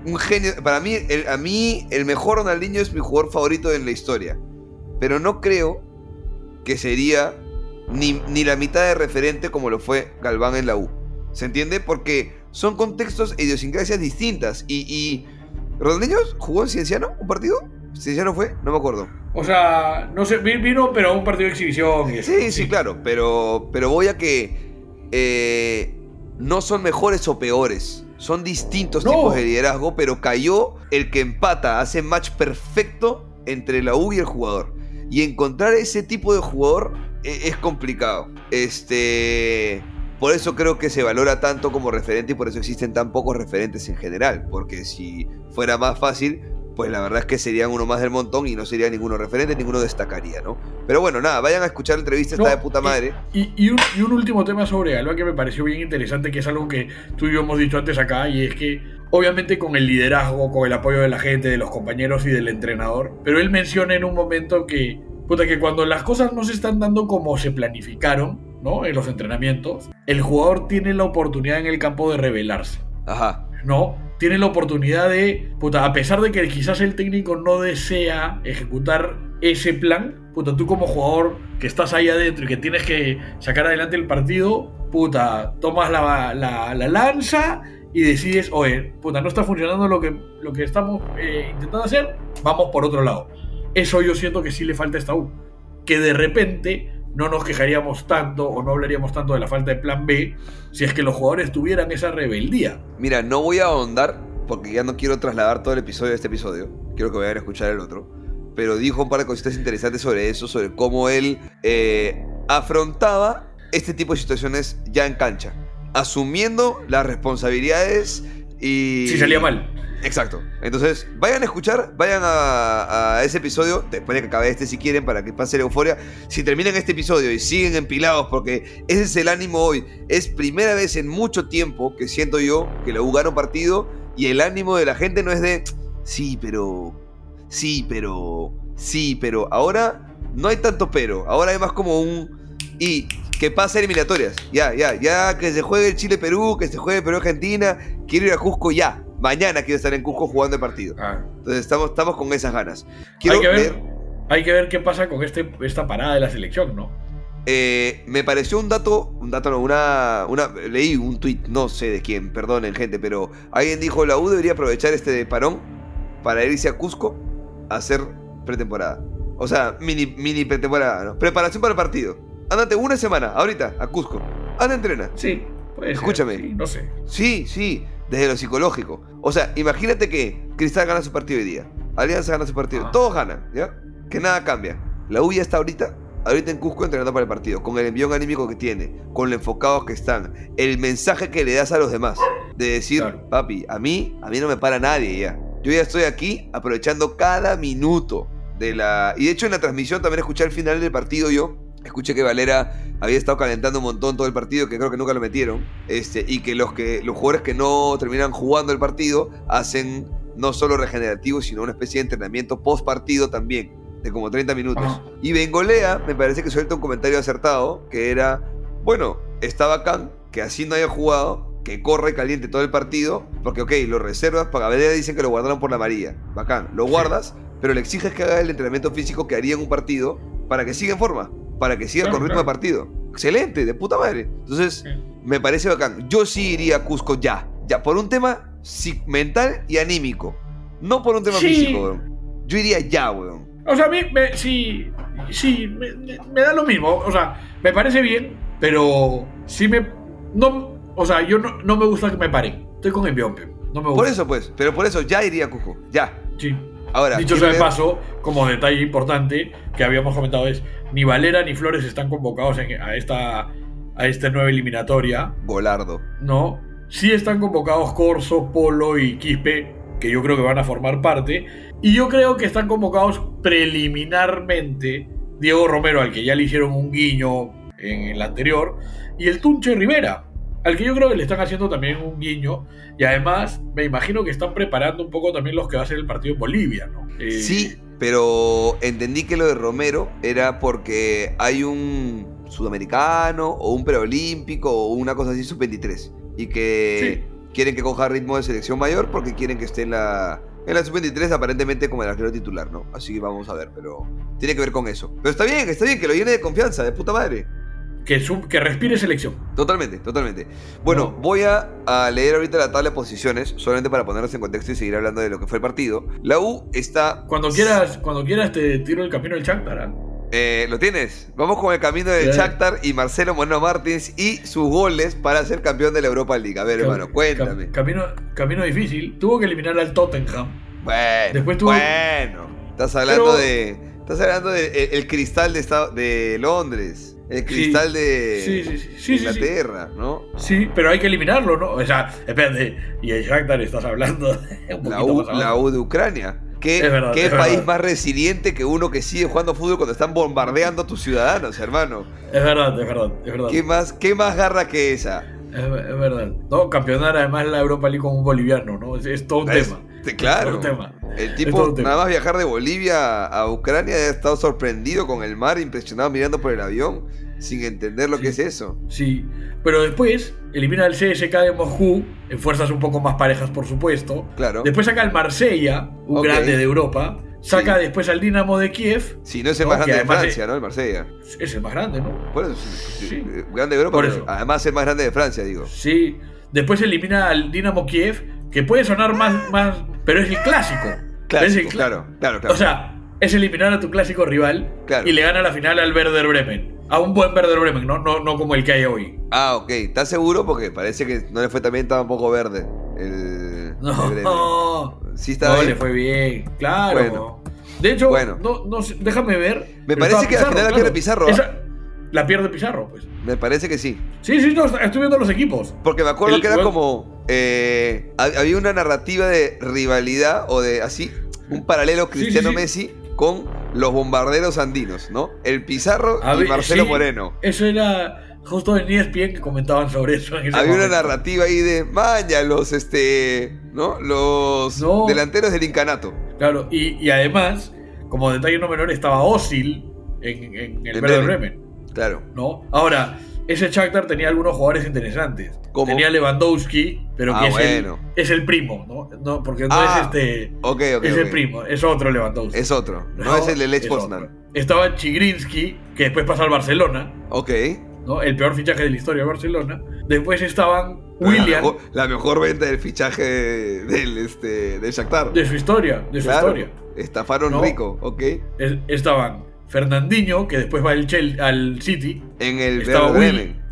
Un genio. Para mí, el, a mí, el mejor Ronaldinho es mi jugador favorito en la historia. Pero no creo que sería ni, ni la mitad de referente como lo fue Galván en la U. ¿Se entiende? Porque son contextos e idiosincrasias distintas. Y, y ¿Ronaldinho jugó en Cienciano un partido? ¿Cienciano fue? No me acuerdo. O sea, no sé, vino, pero a un partido de exhibición. Sí, sí, sí, claro. Pero, pero voy a que eh, no son mejores o peores. Son distintos no. tipos de liderazgo, pero cayó el que empata, hace match perfecto entre la U y el jugador. Y encontrar ese tipo de jugador es, es complicado. Este. Por eso creo que se valora tanto como referente y por eso existen tan pocos referentes en general. Porque si fuera más fácil, pues la verdad es que serían uno más del montón y no sería ninguno referente, ninguno destacaría, ¿no? Pero bueno, nada, vayan a escuchar la entrevista, no, está de puta madre. Y, y, un, y, un, último tema sobre Alba que me pareció bien interesante, que es algo que tú y yo hemos dicho antes acá, y es que obviamente con el liderazgo, con el apoyo de la gente, de los compañeros y del entrenador, pero él menciona en un momento que, puta, que cuando las cosas no se están dando como se planificaron, ¿no? En los entrenamientos, el jugador tiene la oportunidad en el campo de rebelarse. Ajá. ¿No? Tiene la oportunidad de, puta, a pesar de que quizás el técnico no desea ejecutar ese plan, puta, tú como jugador que estás ahí adentro y que tienes que sacar adelante el partido, puta, tomas la, la, la lanza y decides, oye, puta, no está funcionando lo que, lo que estamos eh, intentando hacer, vamos por otro lado. Eso yo siento que sí le falta a esta U. Que de repente no nos quejaríamos tanto o no hablaríamos tanto de la falta de plan B si es que los jugadores tuvieran esa rebeldía. Mira, no voy a ahondar porque ya no quiero trasladar todo el episodio de este episodio. Quiero que vayan a escuchar el otro. Pero dijo un par de cositas interesantes sobre eso, sobre cómo él eh, afrontaba este tipo de situaciones ya en cancha. Asumiendo las responsabilidades y... Si salía mal. Exacto. Entonces, vayan a escuchar, vayan a, ese episodio, después de que acabe este si quieren, para que pase la euforia. Si terminan este episodio y siguen empilados, porque ese es el ánimo hoy, es primera vez en mucho tiempo que siento yo que la un partido y el ánimo de la gente no es de, sí, pero, sí, pero, sí, pero. Ahora no hay tanto pero, ahora hay más como un... Y que pase eliminatorias, ya, ya, ya, que se juegue Chile-Perú, que se juegue Perú-Argentina, quiero ir a Cusco ya mañana quiero estar en Cusco jugando el partido. Ah. Entonces estamos, estamos con esas ganas. Quiero hay, que ver, hay que ver qué pasa con este, esta parada de la selección, ¿no? eh, me pareció un dato, un dato no, una, una, leí un tweet, no sé de quién, perdonen gente, pero alguien dijo la U debería aprovechar este parón para irse a Cusco a hacer pretemporada. O sea, mini, mini pretemporada, ¿no? Preparación para el partido. Ándate una semana, ahorita, a Cusco. Anda, entrena. Sí, puede ser, Escúchame. sí, no sé. Sí, sí, desde lo psicológico. O sea, imagínate que Cristal gana su partido hoy día. Alianza gana su partido. Todos ganan, ¿ya? Que nada cambia. La U ya está ahorita, ahorita en Cusco entrenando para el partido. Con el envión anímico que tiene, con lo enfocados que están. El mensaje que le das a los demás. De decir, Claro. papi, a mí, a mí no me para nadie ya. Yo ya estoy aquí aprovechando cada minuto de la... Y de hecho en la transmisión también escuché al final del partido yo. Escuché que Valera había estado calentando un montón todo el partido, que creo que nunca lo metieron. Este, y que los, que los jugadores que no terminan jugando el partido hacen no solo regenerativo, sino una especie de entrenamiento post partido también, de como 30 minutos. Y Bengolea me parece que suelta un comentario acertado, que era, bueno, está bacán que así no haya jugado, que corre caliente todo el partido, porque ok, lo reservas, para Valera dicen que lo guardaron por la amarilla, bacán, lo guardas, pero le exiges que haga el entrenamiento físico que haría en un partido para que siga en forma, para que siga Claro, con ritmo claro. de partido. Excelente, de puta madre. Entonces, Sí. me parece bacán. Yo sí iría a Cusco ya, ya, por un tema mental y anímico, no por un tema Sí. físico, weón. Yo iría ya, weón. O sea, a mí me, sí, sí, me, da lo mismo. O sea, me parece bien, pero sí me... No, o sea, yo no, no me gusta que me paren. Estoy con envión, pe. No me gusta. Por eso, pues, pero por eso ya iría a Cusco, ya. Sí. Ahora, Dicho sea de paso, como detalle importante que habíamos comentado es, ni Valera ni Flores están convocados en- a, esta, a esta nueva eliminatoria, Golardo. ¿no? Sí están convocados Corso, Polo y Quispe, que yo creo que van a formar parte, y yo creo que están convocados preliminarmente Diego Romero, al que ya le hicieron un guiño en el anterior, y el Tunche Rivera, al que yo creo que le están haciendo también un guiño, y además me imagino que están preparando un poco también los que va a ser el partido en Bolivia, ¿no? Eh, Sí, pero entendí que lo de Romero era porque hay un sudamericano o un preolímpico o una cosa así sub-23 y que quieren que coja ritmo de selección mayor porque quieren que esté en la en la sub-23 aparentemente como el arquero titular, ¿no? Así que vamos a ver, pero tiene que ver con eso. Pero está bien, está bien que lo llene de confianza, de puta madre. Que, sub- que respire selección. Totalmente, totalmente. Bueno, No. voy a, a leer ahorita la tabla de posiciones, solamente para ponernos en contexto y seguir hablando de lo que fue el partido. La U está Cuando quieras, cuando quieras te tiro el camino del Chántara. Eh, ¿Lo tienes? Vamos con el camino de Ya. Shakhtar y Marcelo Moreno Martins y sus goles para ser campeón de la Europa League. A ver, hermano, cuéntame. cam- camino, camino difícil. Tuvo que eliminar al Tottenham. Bueno, Después tuvo- bueno. Estás hablando Pero- de... Estás hablando de el, el cristal de, esta- de Londres. El cristal de Sí, sí. Inglaterra, ¿no? Sí, pero hay que eliminarlo, ¿no? O sea, espérate. Y el Shakhtar estás hablando de un La U, más abajo. la U de Ucrania. ¿Qué, Es verdad, qué país verdad. más resiliente que uno que sigue jugando fútbol cuando están bombardeando a tus ciudadanos, hermano? Es verdad, es verdad, es verdad. ¿Qué más, qué más garra que esa? Es, es verdad. No, campeonar además la Europa League con un boliviano, ¿no? Es, es todo un Es- tema. te- claro. Es todo un tema. El Es tipo, nada más viajar de Bolivia a Ucrania, ha estado sorprendido con el mar, impresionado mirando por el avión, sin entender lo que es eso. Sí, pero después elimina al CSK de Moscú, en fuerzas un poco más parejas, por supuesto. Claro. Después saca al Marsella, un grande de Europa. Saca Sí. después al Dinamo de Kiev. Si no es el No, más grande de Francia, ¿no? El Marsella. Es el más grande, ¿no? Eso, sí, Sí. eh, grande de Europa, Por pero eso. además el más grande de Francia, digo. Sí. Después elimina al Dinamo Kiev, que puede sonar más, más pero es el clásico. Clásico, el claro, claro, claro. O sea, es eliminar a tu clásico rival Claro. y le gana la final al Werder Bremen. A un buen Werder Bremen, no, no, no como el que hay hoy. Ah, ok. ¿Estás seguro? Porque parece que no le fue también tampoco verde. El, No, el no, Sí está bien. le fue bien, claro. Bueno. De hecho, Bueno. no, no déjame ver. Me parece que al final la pierde Pizarro, ¿ah? Esa- la pierde Pizarro, pues. Me parece que sí. Sí, sí, no, estoy viendo los equipos. Porque me acuerdo El- que era bueno. como. eh, hab- había una narrativa de rivalidad o de así. Un paralelo Cristiano sí. Messi con los bombarderos andinos, ¿no? El Pizarro A y ver, Marcelo Moreno. Eso era justo en ESPN que comentaban sobre eso. en ese Había una narrativa ahí de maña, los este. ¿No? Los No. delanteros del incanato. Claro, y, y además, como detalle no menor, estaba Osil en, en el Bremen. Claro. ¿no? Ahora, ese Shakhtar tenía algunos jugadores interesantes. ¿Cómo? Tenía Lewandowski, pero Ah, que es, bueno. el, es el primo, ¿no? no porque no Ah, es este. Ok, ok. es el primo, es otro Lewandowski. Es otro. No, No, es el de Lech Poznan. estaba Chigrinsky, que después pasa al Barcelona, Ok. ¿no? El peor fichaje de la historia de Barcelona. Después estaban La William, mejor, la mejor venta del fichaje del, este, del Shakhtar. de su historia, de su Claro, historia. Estafaron No. rico, ok. Es- estaban Fernandinho, que después va al, Chel- al City, En el Estaba Bremen.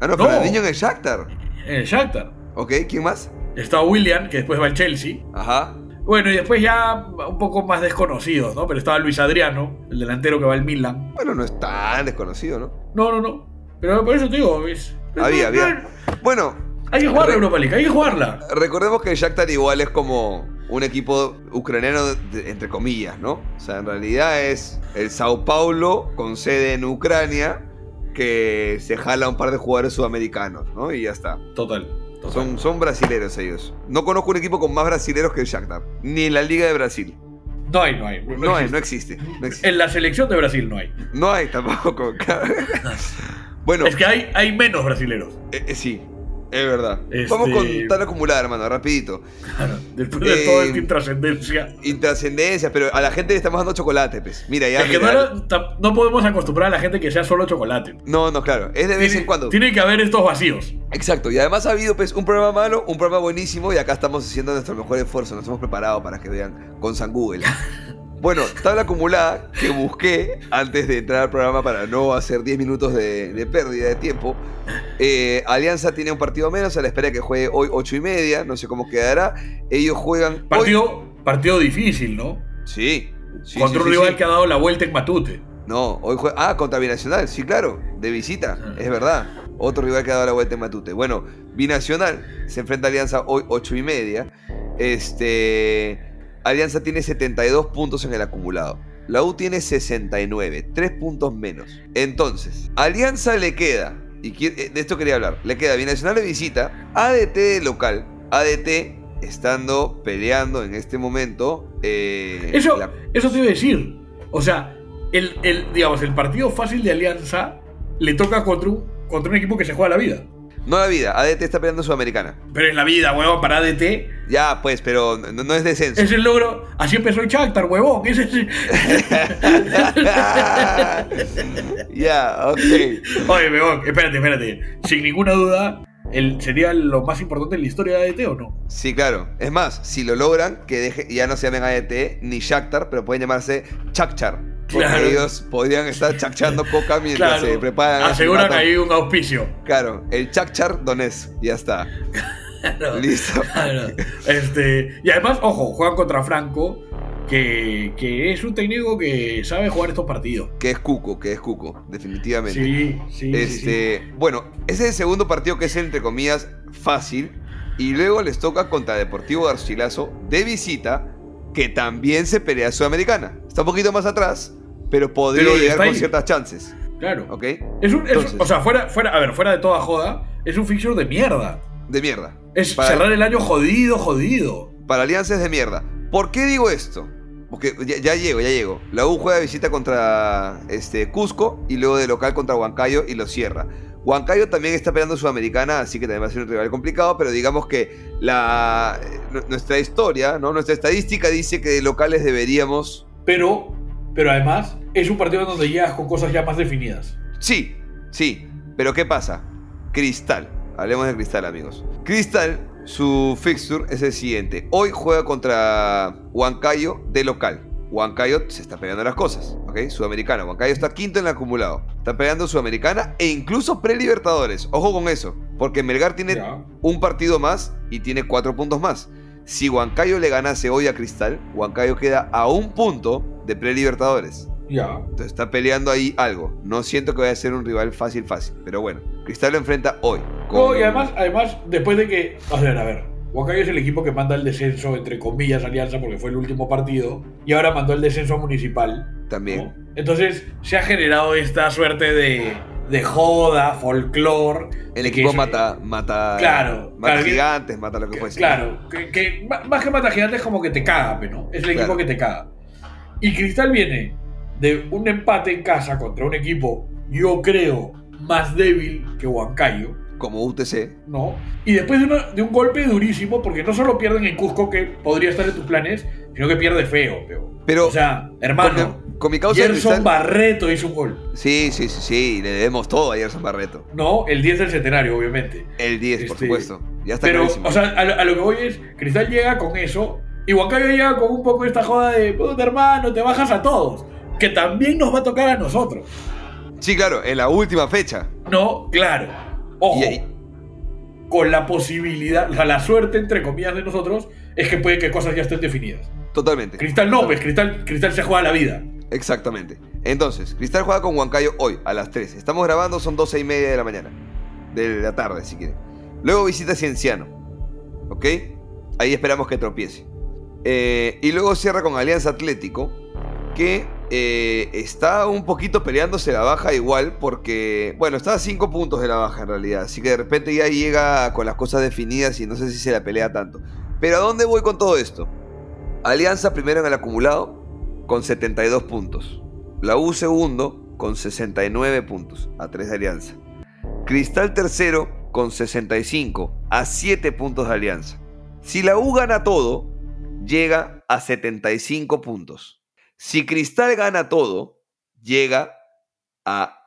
Ah, no, No. Fernandinho en el Shakhtar. en el Shakhtar. Ok, ¿quién más? Estaba William, que después va al Chelsea. Ajá. Bueno, y después ya un poco más desconocidos, ¿no? Pero estaba Luis Adriano, el delantero que va al Milan. Bueno, no es tan desconocido, ¿no? No, no, no. Pero por eso te digo, es... Había, había. Bueno, Hay que jugar la Europa League, hay que jugarla. recordemos que el Shakhtar igual es como un equipo ucraniano, de- entre comillas, ¿no? O sea, en realidad es el Sao Paulo con sede en Ucrania que se jala un par de jugadores sudamericanos, ¿no? Y ya está. Total. total. Son, son brasileros ellos. No conozco un equipo con más brasileros que el Shakhtar. Ni en la Liga de Brasil. No hay, no hay. No, No, hay, existe. no existe. No existe. En la selección de Brasil no hay. No hay tampoco. bueno, Es que hay, hay menos brasileros. eh, eh, sí, es verdad. Este- Vamos con tal acumulada, hermano, rapidito. Claro. Después de Eh, toda esta intrascendencia. Intrascendencias, pero a la gente le estamos dando chocolate, pues. Mira, ya. Es que no, mira. era- tam- no podemos acostumbrar a la gente que sea solo chocolate. No, no, claro. Es de vez Tiene, en cuando. tiene que haber estos vacíos. Exacto. Y además ha habido pues, un programa malo, un programa buenísimo. Y acá estamos haciendo nuestro mejor esfuerzo. Nos hemos preparado para que vean con San Google. Bueno, tabla acumulada que busqué antes de entrar al programa para no hacer 10 minutos de, de pérdida de tiempo. Eh, Alianza tiene un partido menos a la espera que juegue hoy 8 y media. No sé cómo quedará. Ellos juegan. hoy- Partido, partido difícil, ¿no? Sí. sí, Contra sí, un sí, rival que ha dado la vuelta en Matute. No, hoy juega. Ah, contra Binacional, sí, claro, de visita, Ah. es verdad. Otro rival que ha dado la vuelta en Matute. Bueno, Binacional se enfrenta a Alianza hoy 8 y media. Este. Alianza tiene 72 puntos en el acumulado. La U tiene 69, 3 puntos menos. Entonces, Alianza le queda, y eh, de esto quería hablar, le queda Binacional de visita, ADT de local, ADT estando peleando en este momento. eh, Eso, la- eso te iba a decir. O sea, el, el, digamos, el partido fácil de Alianza le toca contra un, contra un equipo que se juega la vida. No la vida, ADT está peleando Sudamericana. Pero en la vida, huevón, para ADT, Ya, pues, pero no, no es descenso. es el logro. Así empezó el Shakhtar, huevón. Ese es- ya, ok. Oye, huevón, espérate, espérate. Sin ninguna duda, el, ¿sería lo más importante en la historia de ADT o no? Sí, claro. Es más, si lo logran, que deje, ya no se llamen ADT ni Shakhtar, pero pueden llamarse Chakchar. Porque Claro. ellos podrían estar chachando coca mientras Claro. se preparan. Aseguran plato. ahí un auspicio. Claro, el Chakchar Donés. Ya está. Claro. Listo. Este, y además, ojo, juegan contra Franco, que, que es un técnico que sabe jugar estos partidos. Que es Cuco, que es Cuco, definitivamente. Sí, sí, sí, sí. Este, Bueno, ese es el segundo partido que es entre comillas fácil. Y luego les toca contra Deportivo Garcilaso de visita, que también se pelea Sudamericana. Está un poquito más atrás, pero podría Pero llegar con ahí. ciertas chances. Claro. ¿Ok? Es un, es un- Entonces. o sea, fuera, fuera, a ver, fuera de toda joda, es un fixture de mierda. De mierda. Es Para- cerrar el año jodido, jodido. Para Alianza es de mierda. ¿Por qué digo esto? Porque ya, ya llego, ya llego. La U juega de visita contra este, Cusco y luego de local contra Huancayo y lo cierra. Huancayo también está peleando Sudamericana, así que también va a ser un rival complicado, pero digamos que la, nu- nuestra historia, ¿no? nuestra estadística dice que de locales deberíamos... Pero, pero además, es un partido donde llegas con cosas ya más definidas. Sí, sí, pero ¿qué pasa? Cristal. Hablemos de Cristal, amigos. Cristal, su fixture es el siguiente. Hoy juega contra Huancayo de local. Huancayo se está peleando las cosas, ¿ok? Sudamericana. Huancayo está quinto en el acumulado. Está peleando Sudamericana e incluso pre-Libertadores. Ojo con eso, porque Melgar tiene un partido más y tiene cuatro puntos más. Si Huancayo le ganase hoy a Cristal, Huancayo queda a un punto de pre-Libertadores. Ya. Entonces está peleando ahí algo. No siento que vaya a ser un rival fácil, fácil. Pero bueno, Cristal lo enfrenta hoy. con- No, y además, además, después de que. A ver, a ver. Huancayo es el equipo que manda el descenso, entre comillas, Alianza, porque fue el último partido. Y ahora mandó el descenso municipal. También. ¿no? Entonces, se ha generado esta suerte de, de joda, folclore. El equipo que- mata, mata, Claro, mata claro, que- gigantes, mata lo que que- fuese. Claro, que, más que mata gigantes, como que te caga, pe, ¿no? Es el equipo Claro. que te caga. Y Cristal viene de un empate en casa contra un equipo, yo creo, más débil que Huancayo. Como UTC. ¿no? Y después de, una- de un golpe durísimo, porque no solo pierden en Cusco, que podría estar en tus planes, sino que pierde feo. Pero- O sea, hermano, con mi causa Gerson Barreto hizo un gol. Sí, sí, sí, sí, le debemos todo a Gerson Barreto. No, el 10 del centenario, obviamente. El 10, por Este, supuesto. Ya está Pero, clarísimo. o sea, a lo, a lo que voy es, Cristal llega con eso y Huancayo llega con un poco esta joda de, puta hermano, te bajas a todos. Que también nos va a tocar a nosotros. sí, claro, en la última fecha. No, claro. Ojo, Y ahí- con la posibilidad, o sea, la suerte, entre comillas, de nosotros, es que puede que cosas ya estén definidas. Totalmente. Cristal no, pues Cristal, Cristal se juega la vida. Exactamente. Entonces, Cristal juega con Huancayo hoy, a las 3. Estamos grabando, son 12 y media de la mañana. De la tarde, si quieren. Luego visita Cienciano. ¿Ok? Ahí esperamos que tropiece. Eh, y luego cierra con Alianza Atlético, que eh, está un poquito peleándose la baja igual, porque, bueno, está a 5 puntos de la baja en realidad. Así que de repente ya llega con las cosas definidas y no sé si se la pelea tanto. Pero ¿a dónde voy con todo esto? Alianza primero en el acumulado con 72 puntos. La U segundo con 69 puntos, a 3 de Alianza. Cristal tercero con 65, a 7 puntos de Alianza. Si la U gana todo, llega a 75 puntos. Si Cristal gana todo, llega a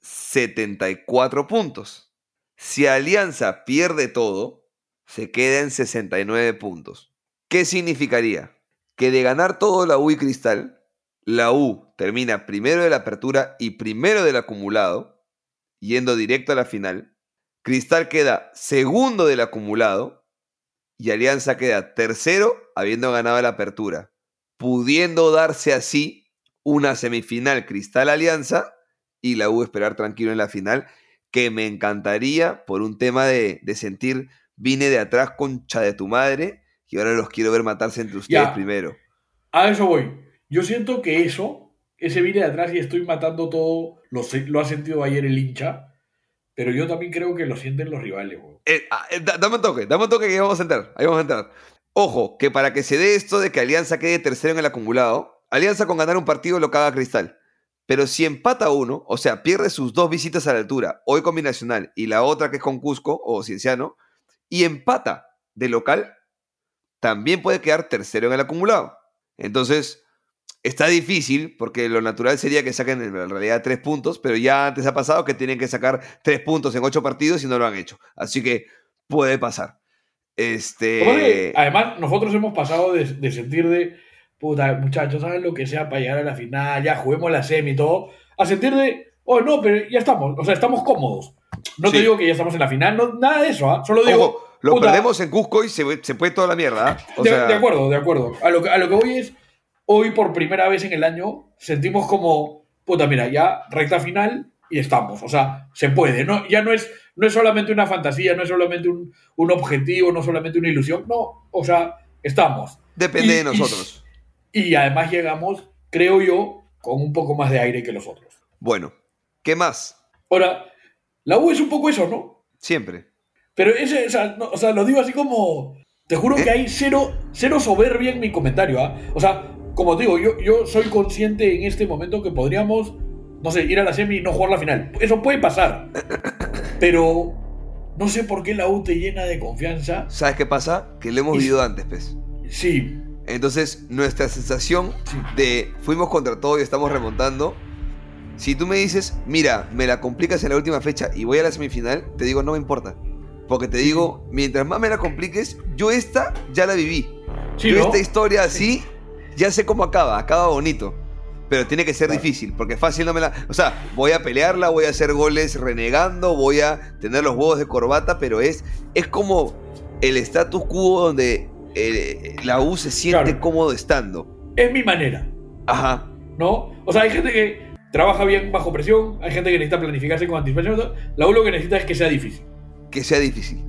74 puntos. Si Alianza pierde todo, se queda en 69 puntos. ¿Qué significaría? Que de ganar todo la U y Cristal, la U termina primero de la apertura y primero del acumulado, yendo directo a la final. Cristal queda segundo del acumulado y Alianza queda tercero habiendo ganado la apertura, pudiendo darse así una semifinal Cristal Alianza y la U esperar tranquilo en la final, que me encantaría por un tema de, de sentir vine de atrás concha de tu madre y ahora los quiero ver matarse entre ustedes Ya. primero. A eso voy. Yo siento que eso, ese viene de atrás y estoy matando todo, lo, lo ha sentido ayer el hincha, pero yo también creo que lo sienten los rivales. Eh, ah, eh, da- dame un toque, dame un toque que ahí vamos a entrar. Ahí vamos a entrar. Ojo, que para que se dé esto de que Alianza quede tercero en el acumulado, Alianza con ganar un partido lo caga a Cristal. Pero si empata uno, o sea, pierde sus dos visitas a la altura, hoy con Binacional y la otra que es con Cusco o Cienciano, y empata de local, también puede quedar tercero en el acumulado. Entonces, está difícil, porque lo natural sería que saquen en realidad tres puntos, pero ya antes ha pasado que tienen que sacar tres puntos en ocho partidos y no lo han hecho. Así que puede pasar. Este. Además, nosotros hemos pasado de, de sentir de, puta, muchachos, hagan lo que sea para llegar a la final, ya juguemos la semi y todo, a sentir de, oh, no, pero ya estamos, o sea, estamos cómodos. No te Sí. digo que ya estamos en la final, no, nada de eso, ¿ah? Solo digo, Ojo, lo puta, perdemos en Cusco y se, se puede toda la mierda. ¿ah? O de, sea, de acuerdo, de acuerdo. A lo, que, a lo que voy es, hoy por primera vez en el año sentimos como, puta, mira, ya recta final y estamos. O sea, se puede. No, ya no es, no es solamente una fantasía, no es solamente un, un objetivo, no solamente una ilusión. No, o sea, estamos. Depende Y- de nosotros. Y, y además llegamos, creo yo, con un poco más de aire que los otros. Bueno, ¿qué más? Ahora, la U es un poco eso, ¿no? Siempre. Pero ese, o sea, no- o sea, lo digo así como. Te juro ¿Eh? que hay cero, cero soberbia en mi comentario, ¿ah? O sea, como te digo, yo, yo soy consciente en este momento que podríamos, no sé, ir a la semi y no jugar la final. Eso puede pasar. Pero no sé por qué la U te llena de confianza. ¿Sabes qué pasa? Que lo hemos Y- vivido antes, pues. Sí, Entonces, nuestra sensación Sí. de fuimos contra todo y estamos remontando. Si tú me dices, mira, me la complicas en la última fecha y voy a la semifinal, te digo, no me importa. Porque te digo, mientras más me la compliques, yo esta ya la viví. sí, yo ¿no? esta historia así, ya sé cómo acaba, acaba bonito. Pero tiene que ser Claro. difícil, porque fácil no me la... O sea, voy a pelearla, voy a hacer goles renegando, voy a tener los huevos de corbata, pero es, es como el status quo donde eh, la U se siente Claro. cómodo estando. Es mi manera, Ajá. ¿no? O sea, hay gente que trabaja bien bajo presión, hay gente que necesita planificarse con anticipación. La U lo que necesita es que sea difícil. que sea difícil.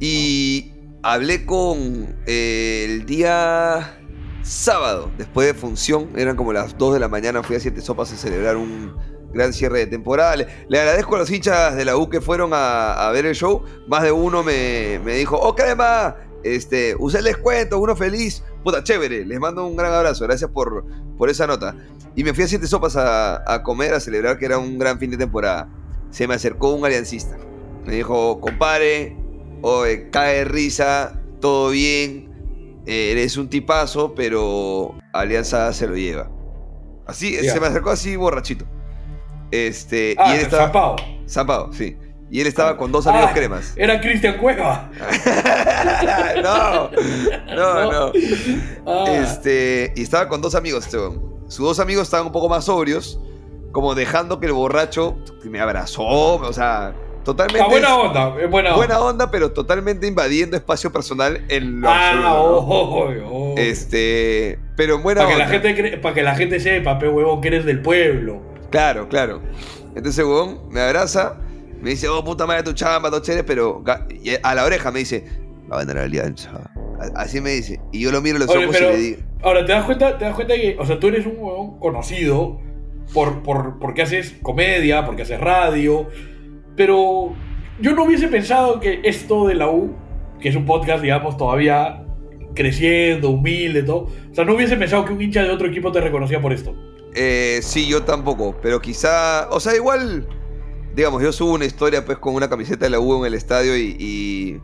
Y hablé con eh, el día sábado, después de función, eran como las 2 de la mañana, fui a Siete Sopas a celebrar un gran cierre de temporada. Le, agradezco a los hinchas de la U que fueron a, ver el show. Más de uno me, me dijo, oh crema, este, usé el descuento, uno feliz. Puta, chévere, les mando un gran abrazo, gracias por, por esa nota. Y me fui a Siete Sopas a, comer, a celebrar que era un gran fin de temporada. Se me acercó un aliancista. Me dijo, compadre, oye, cae risa, todo bien, eres un tipazo, pero Alianza se lo lleva. Así, se me acercó así borrachito. Este, Ah, y él estaba. zampado. Zampado, sí. Y él estaba con dos amigos Ah, cremas. Era Cristian Cueva. no, no, no. Ah, Este, y estaba con dos amigos, este. Sus dos amigos estaban un poco más sobrios, como dejando que el borracho me abrazó, o sea, totalmente. ah, buena onda, es buena onda. buena onda, pero totalmente invadiendo espacio personal en lo Ah, absoluto, ¿no? oh, oh, oh. Este, pero en buena Para que, la onda. gente cre- pa' que la gente sepa, pe huevón, que eres del pueblo. Claro, claro. Entonces, huevón, me abraza, me dice, oh, puta madre, tu chamba, todo chévere, pero a la oreja me dice, va a ganar la alianza. A- Así me dice. Y yo lo miro a los Oye, ojos pero- y le digo, Ahora, ¿te das cuenta, te das cuenta que, o sea, tú eres un huevón conocido por, por, porque haces comedia, porque haces radio, pero yo no hubiese pensado que esto de la U, que es un podcast, digamos, todavía creciendo, humilde, todo, o sea, no hubiese pensado que un hincha de otro equipo te reconocía por esto. Eh, sí, yo tampoco, pero quizá, o sea, igual, digamos, yo subo una historia pues con una camiseta de la U en el estadio y,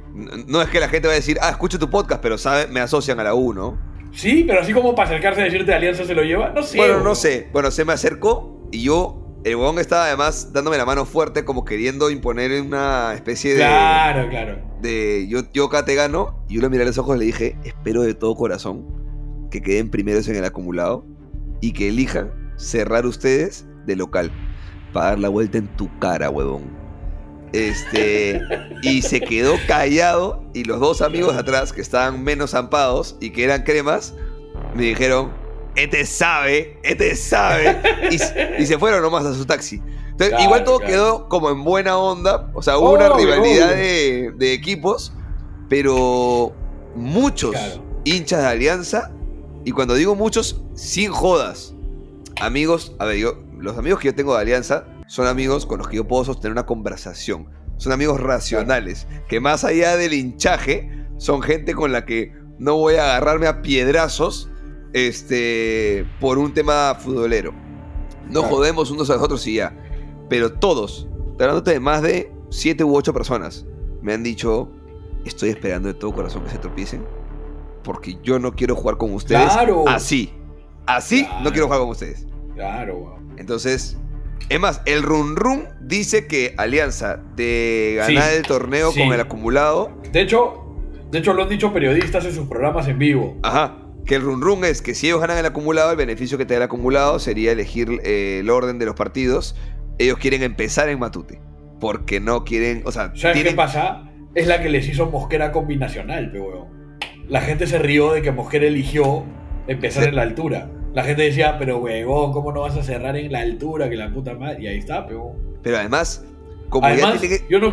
no es que la gente va a decir, ah, escucho tu podcast, pero sabe, me asocian a la U, ¿no? Sí, pero así como para acercarse a decirte Alianza se lo lleva, no sé. bueno, no sé, bueno, se me acercó y yo, el huevón estaba además dándome la mano fuerte como queriendo imponer una especie de... Claro, claro. de yo, yo acá te gano, y yo le miré a los ojos y le dije, espero de todo corazón que queden primeros en el acumulado y que elijan cerrar ustedes de local para dar la vuelta en tu cara, huevón. Este, y se quedó callado y los dos amigos atrás que estaban menos zampados y que eran cremas, me dijeron, este sabe, este sabe, y, y se fueron nomás a su taxi. Entonces, Claro, igual todo claro. quedó como en buena onda, o sea, hubo una rivalidad de, de equipos, pero muchos Claro. hinchas de Alianza, y cuando digo muchos, sin jodas, amigos, a ver, yo, los amigos que yo tengo de Alianza son amigos con los que yo puedo sostener una conversación, son amigos racionales, que más allá del hinchaje, son gente con la que no voy a agarrarme a piedrazos este, por un tema futbolero. No Claro. jodemos unos a los otros y ya. Pero todos, hablándote de más de 7 u 8 personas, me han dicho, estoy esperando de todo corazón que se tropiecen, porque yo no quiero jugar con ustedes Claro. así. Así Claro. no quiero jugar con ustedes. Claro. Entonces, es más, el Run Run dice que Alianza de ganar Sí. el torneo Sí. con el acumulado, De hecho, de hecho lo han dicho periodistas en sus programas en vivo. ajá, que el Run Run es que si ellos ganan el acumulado, el beneficio que te da el acumulado sería elegir eh, el orden de los partidos. Ellos quieren empezar en Matute, porque no quieren, o sea, ¿Sabes tienen- qué pasa? Es la que les hizo Mosquera combinacional, pe weón. La gente se rió de que Mosquera eligió empezar Sí. en la altura. La gente decía, pero huevón, ¿cómo no vas a cerrar en la altura? Que la puta madre. Y ahí está, pe weón. pero además, como Además, ya tiene que- yo, no,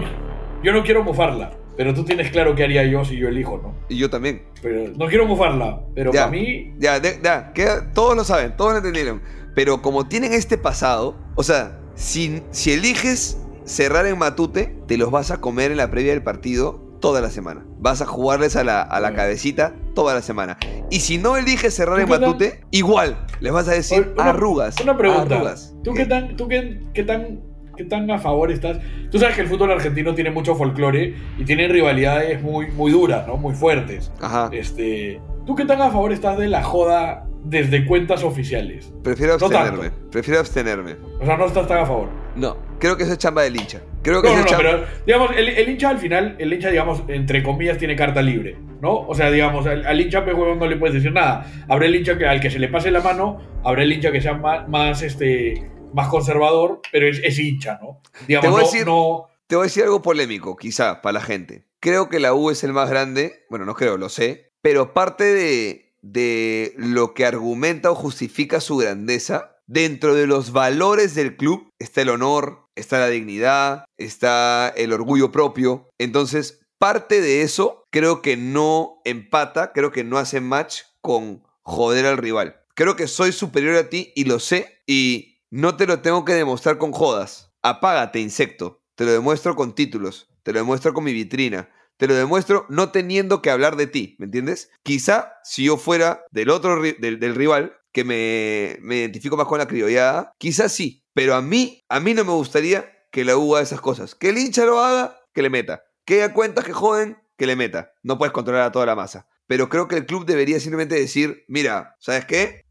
yo no quiero mofarla. Pero tú tienes claro qué haría yo si yo elijo, ¿no? y yo también. Pero no quiero mofarla. Pero Ya. para mí, Ya, de- ya, queda- todos lo saben, todos lo entendieron. Pero como tienen este pasado, o sea, si, si eliges cerrar en Matute, te los vas a comer en la previa del partido toda la semana. Vas a jugarles a la, a la Bueno. cabecita toda la semana. Y si no eliges cerrar ¿Tú en? Matute, igual les vas a decir una- arrugas. Una pregunta. arrugas. ¿Tú ¿Qué? qué tan, tú qué, qué tan, qué tan a favor estás? Tú sabes que el fútbol argentino tiene mucho folclore y tiene rivalidades muy, muy duras, ¿no? Muy fuertes. Ajá. Este, ¿Tú qué tan a favor estás de la joda desde cuentas oficiales? Prefiero abstenerme. Prefiero abstenerme. O sea, no estás tan a favor. No, creo que eso es chamba del hincha. Creo que No, no, no, pero digamos, el, el hincha al final, el hincha, digamos, entre comillas, tiene carta libre, ¿no? O sea, digamos, al, al hincha huevón, no le puedes decir nada. Habrá el hincha que al que se le pase la mano, habrá el hincha que sea más, más, este, más conservador, pero es, es hincha, ¿no? Digamos, Te voy a no, decir- no- Te voy a decir algo polémico, quizá, para la gente. Creo que la U es el más grande, bueno, no creo, lo sé, pero parte de, de lo que argumenta o justifica su grandeza, dentro de los valores del club está el honor, está la dignidad, está el orgullo propio. Entonces, parte de eso creo que no empata, creo que no hace match con joder al rival. Creo que soy superior a ti y lo sé y no te lo tengo que demostrar con jodas. Apágate, insecto. Te lo demuestro con títulos, te lo demuestro con mi vitrina, te lo demuestro no teniendo que hablar de ti, ¿me entiendes? Quizá si yo fuera del otro del, rival, que me, me identifico más con la criollada, quizás sí, pero a mí, a mí no me gustaría que la U haga esas cosas. Que el hincha lo haga, que le meta. Que haya cuentas que joden, que le meta. No puedes controlar a toda la masa. Pero creo que el club debería simplemente decir, mira, ¿sabes qué?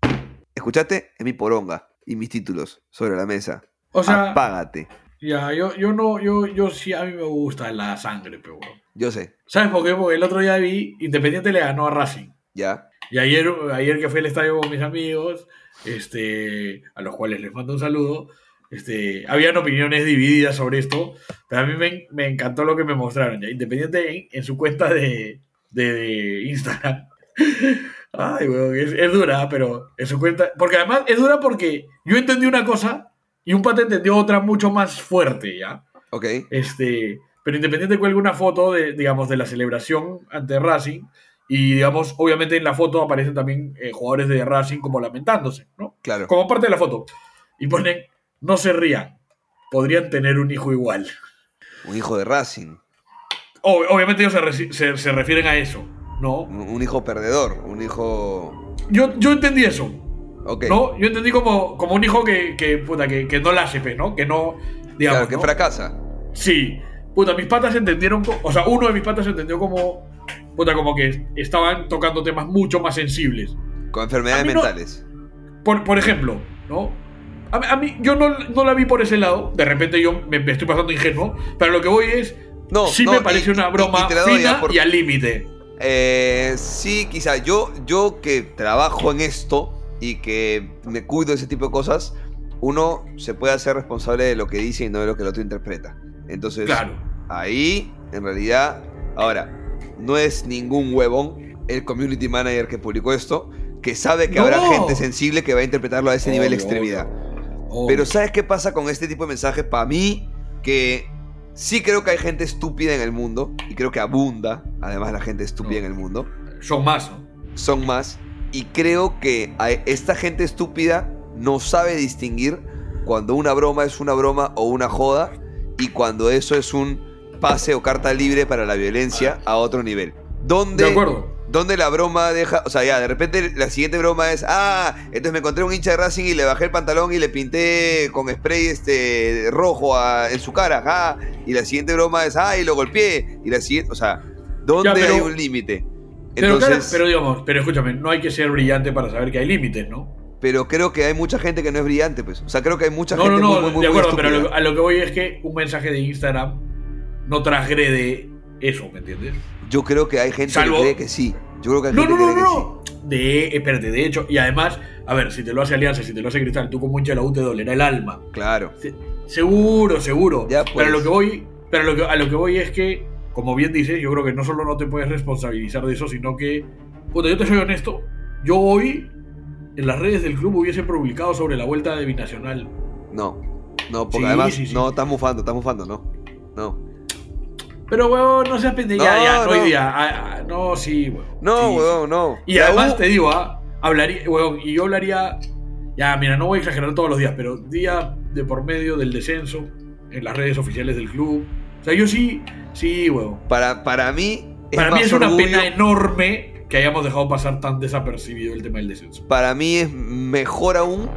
¿Escuchaste? Es mi poronga. Y mis títulos sobre la mesa. O sea, Apágate. ya, yo, yo no, yo, yo sí, a mí me gusta la sangre, pero. Yo sé. ¿Sabes por qué? Porque el otro día vi, Independiente le ganó a Racing. ¿Ya? Y ayer, ayer que fui al estadio con mis amigos, este, a los cuales les mando un saludo, este, habían opiniones divididas sobre esto, pero a mí me, me encantó lo que me mostraron. ¿ya? Independiente en, en su cuenta de, de Instagram. Ay, weón, es, es dura, pero en su cuenta. Porque además es dura porque yo entendí una cosa y un pata entendió otra mucho más fuerte, ¿ya? Ok. Este, pero Independiente cuelga una foto de, digamos, de la celebración ante Racing. Y, digamos, obviamente en la foto aparecen también eh, jugadores de Racing como lamentándose, ¿no? Claro. Como parte de la foto. Y ponen, no se rían, podrían tener un hijo igual. Un hijo de Racing. Ob- obviamente ellos se, se- se refieren a eso, ¿no? Un, hijo perdedor. Un hijo. Yo, yo entendí eso, Ok. ¿no? Yo entendí como, como un hijo que, que, puta, que, que no la hace, pe, ¿no? Que no, digamos, claro, que ¿no? fracasa. Sí. Puta, mis patas entendieron, o sea, uno de mis patas entendió como, puta, como que estaban tocando temas mucho más sensibles. Con enfermedades no- mentales. Por, por ejemplo, ¿no? A, mí- a mí, yo no, no la vi por ese lado, de repente yo me, me estoy pasando ingenuo, pero lo que voy es, No, sí no, me parece y- una broma y fina por- y al límite. Eh, sí, quizá. Yo, yo que trabajo en esto y que me cuido de ese tipo de cosas, uno se puede hacer responsable de lo que dice y no de lo que el otro interpreta. Entonces, Claro. ahí, en realidad, ahora, no es ningún huevón el community manager que publicó esto, que sabe que No. habrá gente sensible que va a interpretarlo a ese nivel de Obvio, extremidad. obvio. Pero ¿sabes qué pasa con este tipo de mensajes? Para mí, que sí creo que hay gente estúpida en el mundo, y creo que abunda, además, la gente estúpida No. en el mundo, Son más, ¿no? son más, y creo que esta gente estúpida no sabe distinguir cuando una broma es una broma o una joda, y cuando eso es un pase o carta libre para la violencia a otro nivel. ¿Dónde, De acuerdo. ¿Dónde la broma deja.? O sea, ya, de repente la siguiente broma es. Ah, entonces me encontré un hincha de Racing y le bajé el pantalón y le pinté con spray este rojo a- en su cara. Ah, y la siguiente broma es. Ah, y lo golpeé. Y la siguiente. O sea, ¿dónde Ya, pero- hay un límite? Pero, claro, pero digamos, pero escúchame, no hay que ser brillante para saber que hay límites, ¿no? pero creo que hay mucha gente que no es brillante, pues. O sea, creo que hay mucha No, gente no, no, muy, muy, de muy acuerdo, pero lo, a lo que voy es que un mensaje de Instagram no transgrede eso, ¿me entiendes? Yo creo que hay gente Salvo- que cree que sí. Yo creo que hay No, gente no, no, que cree no, no. De, espérate, de hecho, y además, a ver, si te lo hace Alianza, si te lo hace Cristal, tú como de la U te dolerá el alma. Claro. Se- Seguro, seguro. Ya, pues. Pero a lo que voy, pero lo que, a lo que voy es que, como bien dices, yo creo que no solo no te puedes responsabilizar de eso, sino que, puta, yo te soy honesto, yo hoy en las redes del club hubiese publicado sobre la vuelta de Binacional. No. No, porque Sí, además. sí, sí. No, estás mufando, estás mufando, no. No. Pero, weón, no seas pendejo. No, ya, ya, no, no. hoy día. Ah, ah, no, sí, weón. No, Sí, huevón, no. Y La además U- te digo, ah, hablaría, weón, y yo hablaría, ya, mira, no voy a exagerar todos los días, pero día de por medio del descenso, en las redes oficiales del club. O sea, yo sí, sí, weón. Para, para mí. Para mí es una orgullo- pena enorme que hayamos dejado pasar tan desapercibido el tema del descenso. Para mí es mejor aún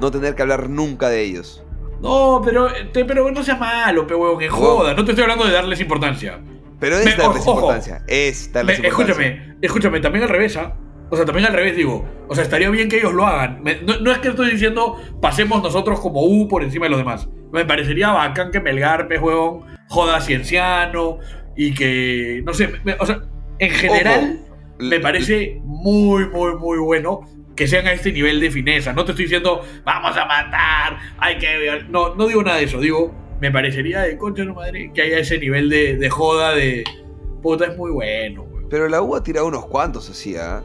no tener que hablar nunca de ellos. No, pero, te- pero no seas malo, pe weón, que joda. No te estoy hablando de darles importancia. Pero es Me- darles ojo, importancia. Es darles Me- importancia. escúchame, escúchame, también al revés, ¿ah? O sea, también al revés digo. O sea, estaría bien que ellos lo hagan. Me- no, no es que estoy diciendo pasemos nosotros como U por encima de los demás. Me parecería bacán que Melgar, pe huevón, joda a Cienciano y que. No sé, me- o sea, en general Ojo, me parece muy, muy, muy bueno que sean a este nivel de fineza. No te estoy diciendo, vamos a matar, hay que. violar". No, no digo nada de eso. Digo, me parecería de concha de madre que haya ese nivel de, de joda de. Puta, es muy bueno, weón. Pero la U ha tirado unos cuantos así, ¿ah?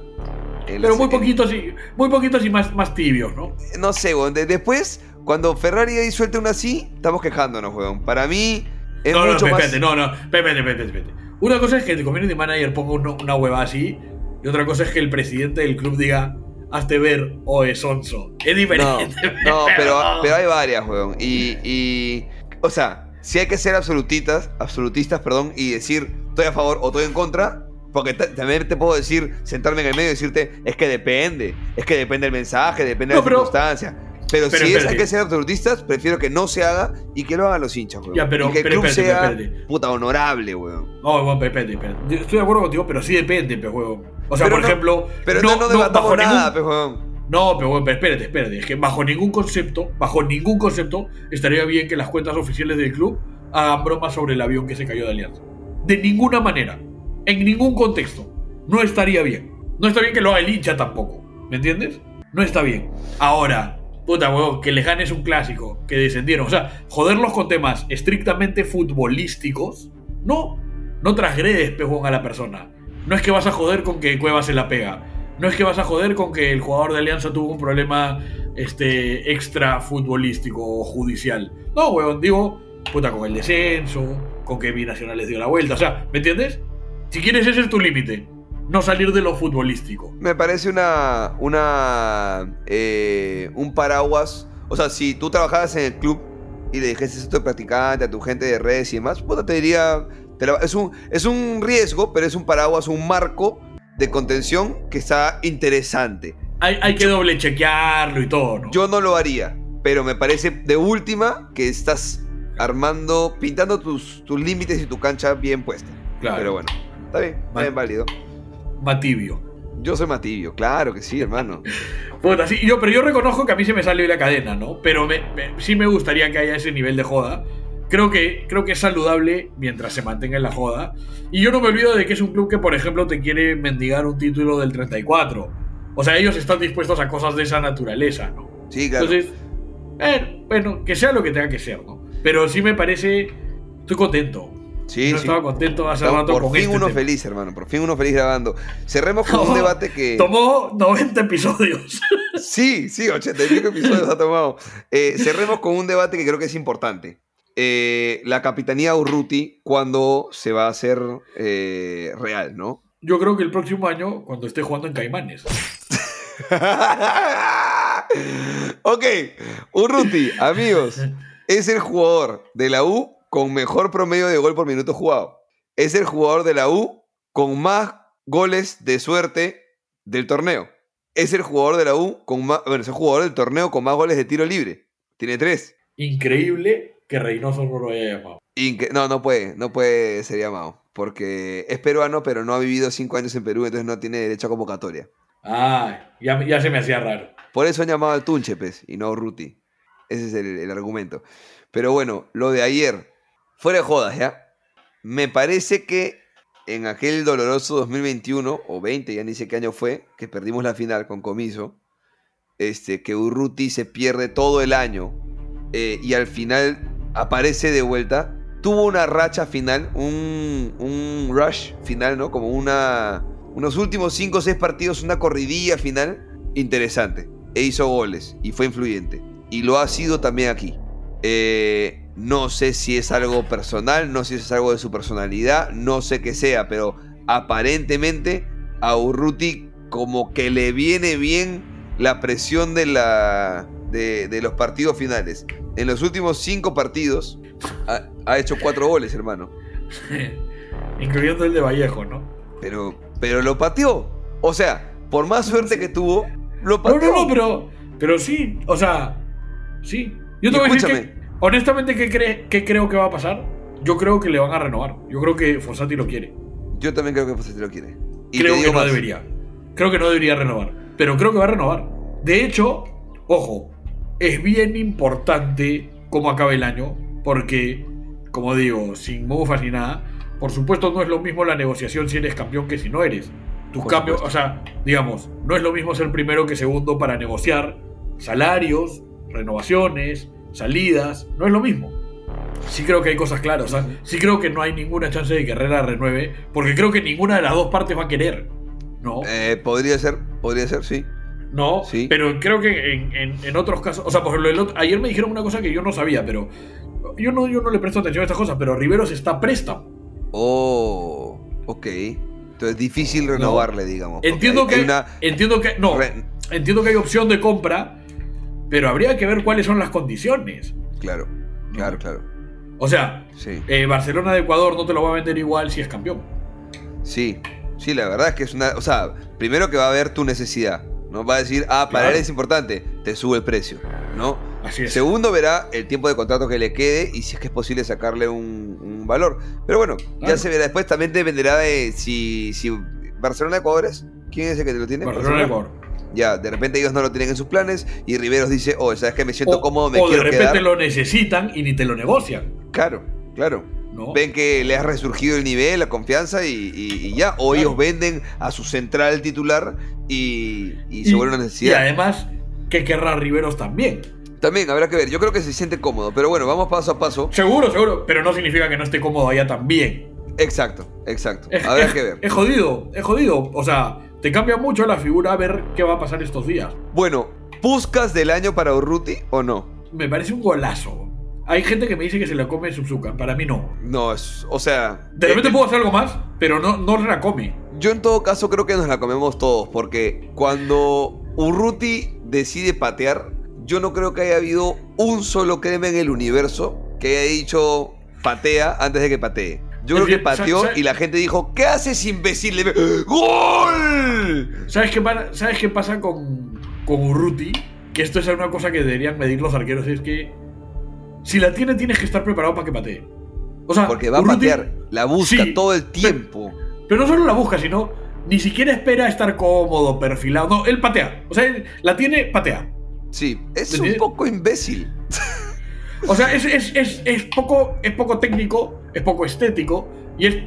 En Pero muy poquitos y, muy poquitos y más, más tibios, ¿no? No sé, weón. de- después, cuando Ferrari ahí suelte una así, estamos quejándonos, weón. Para mí es no, no, mucho más. espérate, no, no, espérate, espérate, espérate. Una cosa es que el community manager ponga una, una hueva así, y otra cosa es que el presidente del club diga, hazte ver o es sonso. Es No, diferente. no, pero, pero hay varias, weón. Y, y. O sea, si hay que ser absolutistas, absolutistas, perdón, y decir estoy a favor o estoy en contra. Porque ta- también te puedo decir, sentarme en el medio y decirte, es que depende. Es que depende del mensaje, depende No, de la pero- circunstancia. Pero, pero si es, hay que ser absolutistas, prefiero que no se haga y que lo hagan los hinchas, weón. Ya, pero- y que el club espérate, sea espérate. puta honorable, weón. No, bueno, espérate, espérate. Estoy de acuerdo contigo, pero sí depende, pe huevo. O sea, Pero por no- ejemplo, Pero no, no, no bajo nada, ningún-. No, pero, bueno, pero espérate, espérate. Es que bajo ningún concepto, bajo ningún concepto, estaría bien que las cuentas oficiales del club hagan bromas sobre el avión que se cayó de Alianza. De ninguna manera. En ningún contexto. No estaría bien. No está bien que lo haga el hincha tampoco. ¿Me entiendes? No está bien. Ahora, puta huevón, que les ganes un clásico, que descendieron. O sea, joderlos con temas estrictamente futbolísticos. No. No transgredes, pejón, a la persona. No es que vas a joder con que Cueva se la pega. No es que vas a joder con que el jugador de Alianza tuvo un problema este, extra futbolístico o judicial. No, weón, digo, puta, con el descenso, con que Binacional les dio la vuelta. O sea, ¿me entiendes? Si quieres, ese es tu límite. No salir de lo futbolístico. Me parece una. una. eh, un paraguas. O sea, si tú trabajabas en el club y le dijiste esto de practicante a tu gente de redes y demás, puta, te diría. Te la- es, un, es un riesgo, pero es un paraguas, un marco de contención que está interesante. Hay, hay que doble chequearlo y todo, ¿no? Yo no lo haría, pero me parece de última que estás armando, pintando tus, tus límites y tu cancha bien puesta. Claro. Pero bueno, está bien, está bien válido. Más tibio. Yo soy Matibio, claro que sí, hermano. Puta, sí, yo, pero yo reconozco que a mí se me salió la cadena, ¿no? Pero me- me- sí me gustaría que haya ese nivel de joda. Creo que, creo que es saludable mientras se mantenga en la joda. Y yo no me olvido de que es un club que, por ejemplo, te quiere mendigar un título del 34. O sea, ellos están dispuestos a cosas de esa naturaleza, ¿no? Sí, claro. Entonces, eh, bueno, que sea lo que tenga que ser, ¿no? Pero sí me parece. Estoy contento. sí, no sí. estaba contento hace Estamos rato por con fin este uno tema. feliz, hermano. Por fin uno feliz grabando. Cerremos con un debate que. Tomó 90 episodios. Sí, sí, 80 y pico episodios ha tomado. Eh, cerremos con un debate que creo que es importante. Eh, la capitanía Urruti, cuando se va a hacer eh, real, ¿no? Yo creo que el próximo año, cuando esté jugando en Caimanes. ok, Urruti, amigos, es el jugador de la U con mejor promedio de gol por minuto jugado. Es el jugador de la U con más goles de suerte del torneo. Es el jugador de la U con más. Bueno, es el jugador del torneo con más goles de tiro libre. Tiene tres. Increíble que Reynoso no lo haya llamado. Inque- no, no puede, no puede ser llamado. Porque es peruano, pero no ha vivido cinco años en Perú, entonces no tiene derecho a convocatoria. Ah, ya, ya se me hacía raro. Por eso han llamado al Tunche, pues, y no a Urruti. Ese es el, el argumento. Pero bueno, lo de ayer, fuera de jodas, ¿ya? Me parece que en aquel doloroso 2021, o 20, ya ni sé qué año fue, que perdimos la final con Comiso, este, que Urruti se pierde todo el año eh, y al final aparece de vuelta, tuvo una racha final, un, un rush final, ¿no? Como una, unos últimos 5 o 6 partidos, una corridilla final interesante. E hizo goles y fue influyente. Y lo ha sido también aquí. Eh, no sé si es algo personal, no sé si es algo de su personalidad, no sé qué sea, pero aparentemente a Urruti como que le viene bien la presión de, la, de, de los partidos finales. En los últimos cinco partidos ha, ha hecho cuatro goles, hermano. Incluyendo el de Vallejo, ¿no? Pero, pero lo pateó. O sea, por más suerte que tuvo, lo No, pateó. no, no, pero, pero sí, o sea, sí. Yo te voy a decir que, honestamente, ¿qué, cree, ¿qué creo que va a pasar? Yo creo que le van a renovar. Yo creo que Fossati lo quiere. Yo también creo que Fossati lo quiere. Y creo que no más. debería. Creo que no debería renovar. Pero creo que va a renovar. De hecho, ojo, es bien importante cómo acaba el año. Porque, como digo, sin mufas ni nada, por supuesto no es lo mismo la negociación si eres campeón que si no eres. Tus cambios, supuesto. o sea, digamos, no es lo mismo ser primero que segundo para negociar salarios, renovaciones, salidas. No es lo mismo. Sí creo que hay cosas claras. O sea, sí creo que no hay ninguna chance de que Herrera renueve. Porque creo que ninguna de las dos partes va a querer. ¿No? Eh, podría ser, podría ser, sí. No, Sí. pero creo que en, en- en otros casos, o sea, por ejemplo, otro- ayer me dijeron una cosa que yo no sabía, pero yo no, yo no le presto atención a estas cosas, pero Riveros está préstamo. Oh, ok. Entonces difícil renovarle, digamos. Entiendo que, hay una entiendo que, no, entiendo que hay opción de compra, pero habría que ver cuáles son las condiciones. Claro, claro, claro. O sea, Sí, eh, Barcelona de Ecuador no te lo va a vender igual si es campeón. sí. Sí, la verdad es que es una. O sea, primero que va a ver tu necesidad. ¿No? Va a decir, ah, para Claro. él es importante, te sube el precio. ¿no? Así es. Segundo, verá el tiempo de contrato que le quede y si es que es posible sacarle un, un valor. Pero bueno, ya se verá. Después también dependerá de si, si Barcelona Ecuador es. ¿Quién es el que te lo tiene? Barcelona de Ecuador. Ya, de repente ellos no lo tienen en sus planes y Riveros dice, oh, sabes que me siento o, cómodo, me o de quiero repente quedar. lo necesitan y ni te lo negocian. Claro, claro. ¿no? Ven que le ha resurgido el nivel, la confianza y, y- y ya. O Claro. ellos venden a su central titular y, y se vuelve una Y necesidad. además, que querrá Riveros también. También habrá que ver. Yo creo que se siente cómodo. Pero bueno, vamos paso a paso. Seguro, seguro, pero no significa que no esté cómodo allá también. Exacto, exacto. Es, Habrá es- que ver. Es jodido, es jodido. O sea, te cambia mucho la figura a ver qué va a pasar estos días. Bueno, ¿Puscas del año para Urruti o no? Me parece un golazo. Hay gente que me dice que se la come Suzuka. Para mí no. No, es, o sea... De repente eh, puedo hacer algo más, pero no, no la come. Yo en todo caso creo que nos la comemos todos, porque cuando Urruti decide patear, yo no creo que haya habido un solo crema en el universo que haya dicho patea antes de que patee. Yo Es creo que que, pateó y la gente dijo, ¿qué haces imbécil? ¡Gol! ¿Sabes qué, ¿Sabes qué pasa con, con Urruti? Que esto es una cosa que deberían medir los arqueros. Es que si la tiene, tienes que estar preparado para que patee. O sea, Porque va a patear, la busca Sí, todo el tiempo. Pero no solo la busca, sino ni siquiera espera estar cómodo, perfilado. No, él patea. O sea, él la tiene, patea. Sí, es ¿Me un poco imbécil. O sea, es, es, es, es poco, es poco técnico, es poco estético y es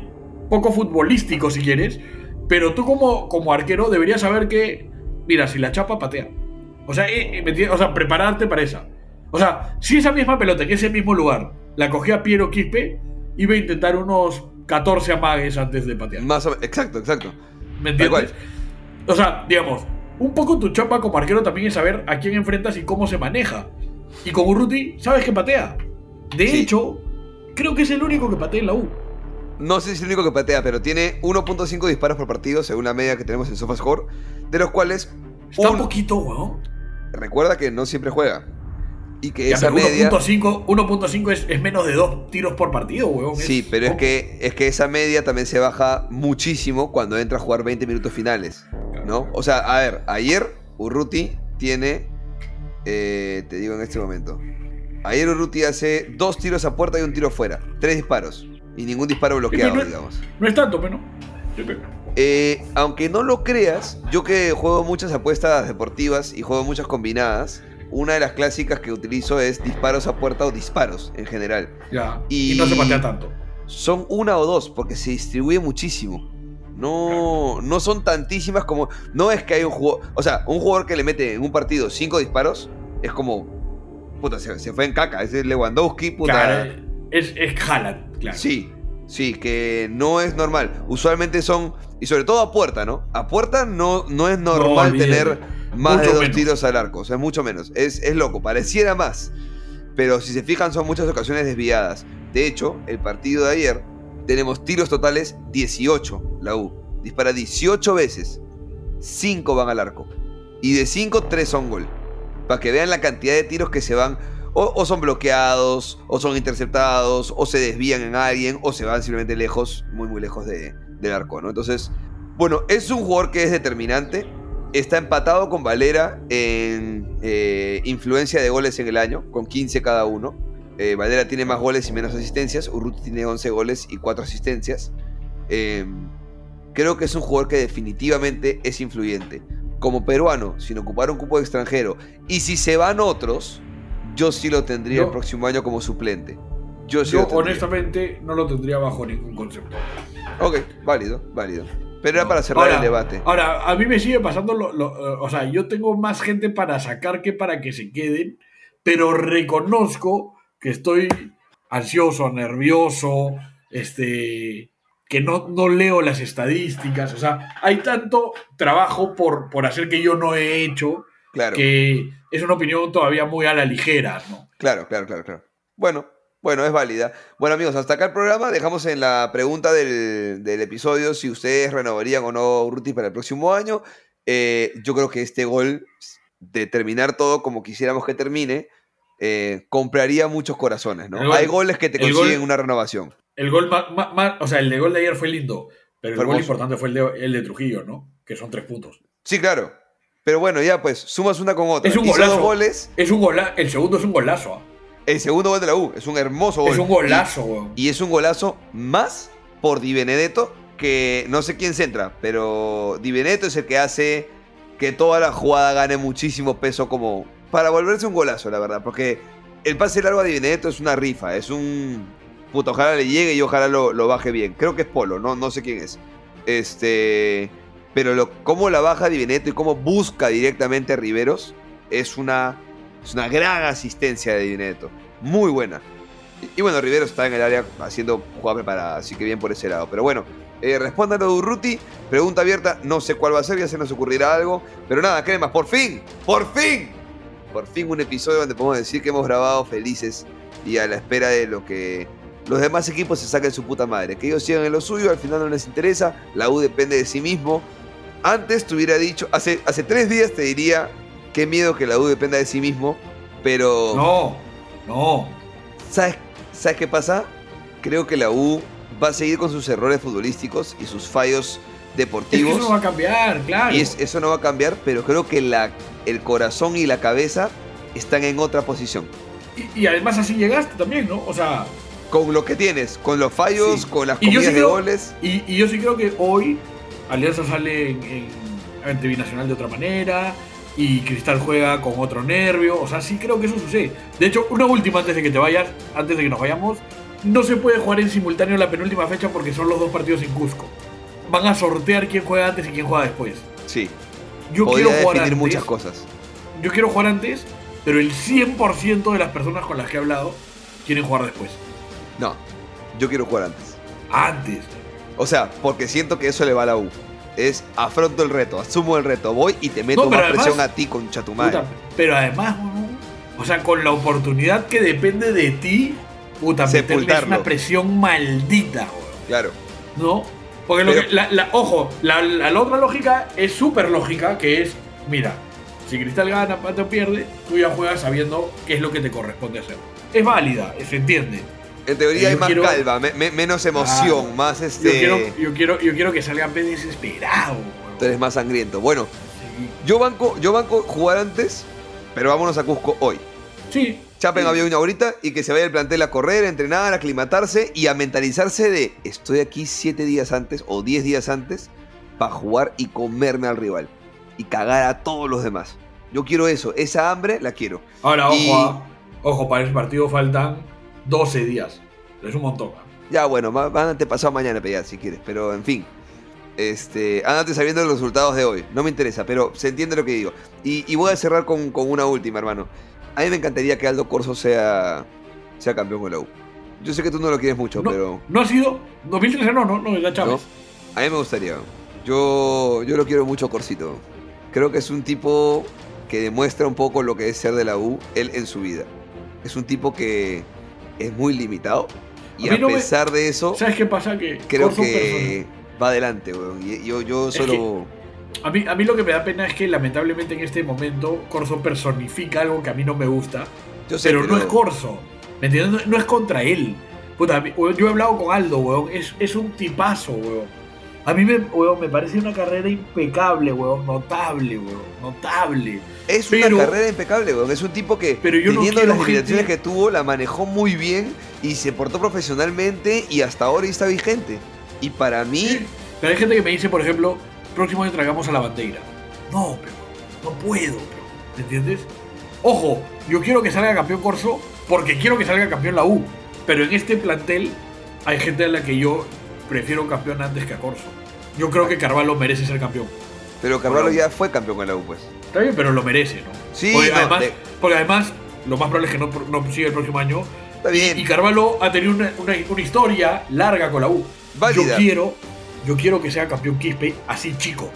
poco futbolístico si quieres. Pero tú como, como arquero deberías saber que, mira, si la chapa, patea. O sea, eh, eh, o sea, prepararte para esa. O sea, si esa misma pelota en ese mismo lugar la cogía Piero Quispe, iba a intentar unos 14 amagues antes de patear. Más Exacto, exacto. ¿Me entiendes? O sea, digamos, un poco tu chapa como arquero también es saber a quién enfrentas y cómo se maneja. Y con Urruti, sabes que patea. De Sí. hecho, creo que es el único que patea en la U. No sé si es el único que patea, pero tiene 1.5 disparos por partido, según la media que tenemos en SofaScore, de los cuales Está un- poquito, weón. recuerda que no siempre juega. Y que Ya, esa pero media... 1.5 1.5 es, es menos de dos tiros por partido, weón. Sí, pero es que, es que esa media también se baja muchísimo cuando entra a jugar 20 minutos finales. ¿No? O sea, a ver, ayer Urruti tiene. eh, te digo en este momento. Ayer Urruti hace dos tiros a puerta y un tiro fuera. Tres disparos. Y ningún disparo bloqueado, no, digamos. No es tanto, pero no. Pero- Eh, aunque no lo creas, yo que juego muchas apuestas deportivas y juego muchas combinadas, una de las clásicas que utilizo es disparos a puerta o disparos en general. Ya. Y- Y... no se patea tanto. Son una o dos porque se distribuye muchísimo. No, no son tantísimas como. No es que hay un jugador. O sea, un jugador que le mete en un partido cinco disparos es como. Puta, se, se fue en caca. Ese es Lewandowski, puta. Claro, es, es Haaland, claro. Sí, sí, que no es normal. Usualmente son, y sobre todo a puerta, ¿no? A puerta no, no es normal tener más Mucho de dos menos. tiros al arco, o sea, mucho menos. Es, es loco, pareciera más. Pero si se fijan, son muchas ocasiones desviadas. De hecho, el partido de ayer tenemos tiros totales 18, la U. Dispara 18 veces, 5 van al arco. Y de 5, 3 son gol. Para que vean la cantidad de tiros que se van o, o son bloqueados, o son interceptados, o se desvían en alguien, o se van simplemente lejos, muy muy lejos de- del arco, ¿no? Entonces, bueno, es un jugador que es determinante. Está empatado con Valera en eh, influencia de goles en el año, con 15 cada uno. Eh, Valera tiene más goles y menos asistencias. Urruti tiene 11 goles y 4 asistencias. Eh, creo que es un jugador que definitivamente es influyente. Como peruano, sin ocupar un cupo de extranjero, y si se van otros, yo sí lo tendría el próximo año como suplente. Yo sí Yo honestamente no lo tendría bajo ningún concepto. Ok, válido, válido. Pero era para cerrar Ahora- el debate. Ahora, a mí me sigue pasando lo, lo- eh, o sea, yo tengo más gente para sacar que para que se queden, pero reconozco que estoy ansioso, nervioso, este, que no, no leo las estadísticas, o sea, hay tanto trabajo por, por hacer que yo no he hecho Claro, que es una opinión todavía muy a la ligera, ¿no? claro, claro, claro, claro. Bueno, bueno, es válida. Bueno, amigos, hasta acá el programa. Dejamos en la pregunta del, del episodio si ustedes renovarían o no Urruti para el próximo año. Eh, yo creo que este gol, de terminar todo como quisiéramos que termine, eh, compraría muchos corazones, ¿no? Gol- Hay goles que te consiguen gol- una renovación. El gol más, más- más- o sea, el de gol de ayer fue lindo, pero el gol importante fue el de, el de Trujillo, ¿no? Que son tres puntos. Sí, claro. Pero bueno, ya pues, sumas una con otra. Es un Hizo golazo. dos goles. Es un gola el segundo es un golazo. ¿ah? El segundo gol de la U. Es un hermoso gol. Es un golazo, weón. Y, es un golazo más por Di Benedetto que no sé quién centra, pero Di Benedetto es el que hace que toda la jugada gane muchísimo peso como para volverse un golazo, la verdad. Porque el pase largo a Di Benedetto es una rifa, es un... Puto, ojalá le llegue y ojalá lo, lo baje bien. Creo que es Polo, no, no sé quién es. Este... Pero lo, cómo la baja Di Benedetto y cómo busca directamente a Riveros es una, es una gran asistencia de Di Benedetto. Muy buena. Y, bueno, Riveros está en el área haciendo jugada preparada, así que bien por ese lado. Pero bueno, eh, respondan a Urruti, pregunta abierta, no sé cuál va a ser, ya se nos ocurrirá algo. Pero nada, más? por fin, por fin, por fin un episodio donde podemos decir que hemos grabado felices y a la espera de lo que los demás equipos se saquen su puta madre. Que ellos sigan en lo suyo, al final no les interesa, la U depende de sí mismo. Antes te hubiera dicho, hace tres días te diría, qué miedo que la U dependa de sí mismo, pero... No, no. ¿Sabes, ¿Sabes qué pasa? Creo que la U va a seguir con sus errores futbolísticos y sus fallos deportivos. Es que eso no va a cambiar, claro. Y es- eso no va a cambiar, pero creo que la, el corazón y la cabeza están en otra posición. Y, y además así llegaste también, ¿no? O sea, Con lo que tienes, con los fallos, Sí. con las comidas sí de creo- goles. y, y yo sí creo que hoy Alianza sale en, en ante binacional de otra manera y Cristal juega con otro nervio. O sea, sí creo que eso sucede. De hecho, una última antes de que te vayas, antes de que nos vayamos. No se puede jugar en simultáneo la penúltima fecha porque son los dos partidos en Cusco. Van a sortear quién juega antes y quién juega después. Sí, Yo podría quiero jugar definir antes. muchas cosas. Yo quiero jugar antes, pero el 100% de las personas con las que he hablado quieren jugar después. No, yo quiero jugar antes. Antes. O sea, porque siento que eso le va a la U. Es afronto el reto, asumo el reto, voy y te meto No, pero más además- presión a ti con chatumare. Puta, pero además, o sea, con la oportunidad que depende de ti, puta, Sepultarlo. una presión maldita, Claro. ¿no? Porque lo Pero- que, la, la- ojo, la, otra lógica es súper lógica, que es, mira, si Cristal gana, empate o pierde, tú ya juegas sabiendo qué es lo que te corresponde hacer. Es válida, se entiende. En teoría Yo hay más quiero- calma, me- me- menos emoción, Claro. más Yo, este. quiero, yo, quiero, yo quiero que salgan desesperado. Tú eres más sangriento. Bueno, Sí. yo banco, yo banco jugar antes, pero vámonos a Cusco hoy. Sí. Chapen Sí. había una horita y que se vaya el plantel a correr, a entrenar, a aclimatarse y a mentalizarse de estoy aquí siete días antes o 10 días antes para jugar y comerme al rival y cagar a todos los demás. Yo quiero eso, esa hambre la quiero. Ahora, ojo, Y- ah, ojo, para ese partido faltan 12 días. Es un montón. ah. Ya bueno, van te pasado mañana ya si quieres, pero en fin. Este, ándate sabiendo los resultados de hoy. No me interesa, pero se entiende lo que digo. Y, y voy a cerrar con, con una última, hermano. A mí me encantaría que Aldo Corso sea, sea campeón con la U. Yo sé que tú no lo quieres mucho, No, pero no ha sido. 2013 no, no, no, ya Chávez. a mí me gustaría. Yo, yo lo quiero mucho, Corsito. Creo que es un tipo que demuestra un poco lo que es ser de la U, él en su vida. Es un tipo que es muy limitado. Y A mí a, no me- pesar de eso, ¿Sabes qué pasa? Que creo que va adelante, weón. Yo, yo Es solo. A mí, a mí lo que me da pena es que lamentablemente en este momento Corso personifica algo que a mí no me gusta, Yo sé, pero no es Corso. ¿Me entiendes? No, no es contra él. Puta, yo he hablado con Aldo, weón. Es, es un tipazo, weón. A mí me, weón, me parece una carrera impecable, weón. Notable, weón. Notable. Es pero- una carrera impecable, weón. Es un tipo que, Pero yo teniendo las limitaciones que tuvo, la manejó muy bien y se portó profesionalmente y hasta ahora está vigente. Y para mí, Pero hay gente que me dice, por ejemplo, próximo año tragamos a la bandera. No, pero no puedo, pero, ¿me entiendes? Ojo, yo quiero que salga campeón Corso porque quiero que salga campeón la U. Pero en este plantel hay gente a la que yo prefiero campeón antes que a Corso. Yo creo que Carvalho merece ser campeón. pero Carvalho ya fue campeón con la U, pues. Está bien, pero lo merece, ¿no? Sí, porque, no, además, de- porque además, lo más probable es que no, no siga el próximo año. Está bien. Y Carvalho ha tenido una, una- una historia larga con la U. Válida. Yo quiero, yo quiero que sea campeón Quispe así chico.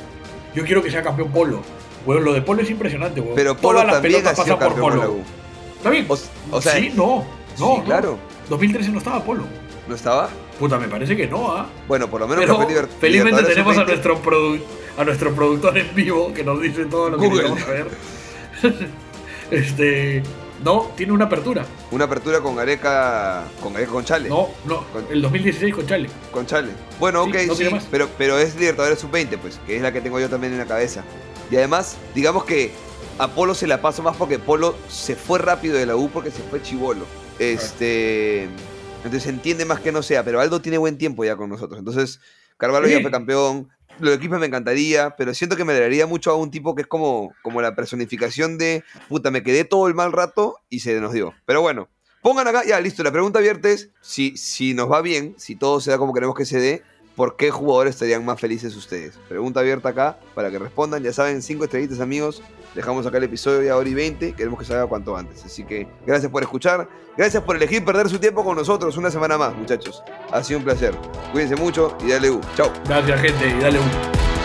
Yo quiero que sea campeón Polo. Bueno, lo de Polo es impresionante, weón. Pero Polo Todas las también ha pelotas sido pasan por con la Polo. U. ¿Está bien? O, o sea, sí, no. No, sí, no. claro. 2013 no estaba Polo. ¿No estaba? Puta, me parece que no, ¿ah? Bueno, por lo menos Pero felizmente tenemos a sub-20. nuestro, a nuestro productor en vivo que nos dice todo lo que Google. necesitamos saber. este. No, tiene una apertura. Una apertura con Gareca, con Gareca con Chale. No, no. Con- El 2016 con Chale. Con Chale. Bueno, Sí, ok, no sí, tiene más. pero, pero es Libertadores Sub-20, pues, que es la que tengo yo también en la cabeza. Y además, digamos que a Polo se la paso más porque Polo se fue rápido de la U porque se fue chivolo. Este. Entonces se entiende más que no sea, pero Aldo tiene buen tiempo ya con nosotros. Entonces, Carvalho ya fue campeón. lo de Quispe me encantaría, pero siento que me daría mucho a un tipo que es como, como la personificación de, puta, me quedé todo el mal rato y se nos dio. Pero bueno, pongan acá, ya, listo, la pregunta abierta es, si, si nos va bien, si todo se da como queremos que se dé, ¿por qué jugadores estarían más felices ustedes? Pregunta abierta acá para que respondan. Ya saben, cinco estrellitas, amigos. Dejamos acá el episodio ya hora y 20. Queremos que salga cuanto antes. Así que gracias por escuchar. Gracias por elegir perder su tiempo con nosotros una semana más, muchachos. Ha sido un placer. Cuídense mucho y dale U. Chao. Gracias, gente, y dale un.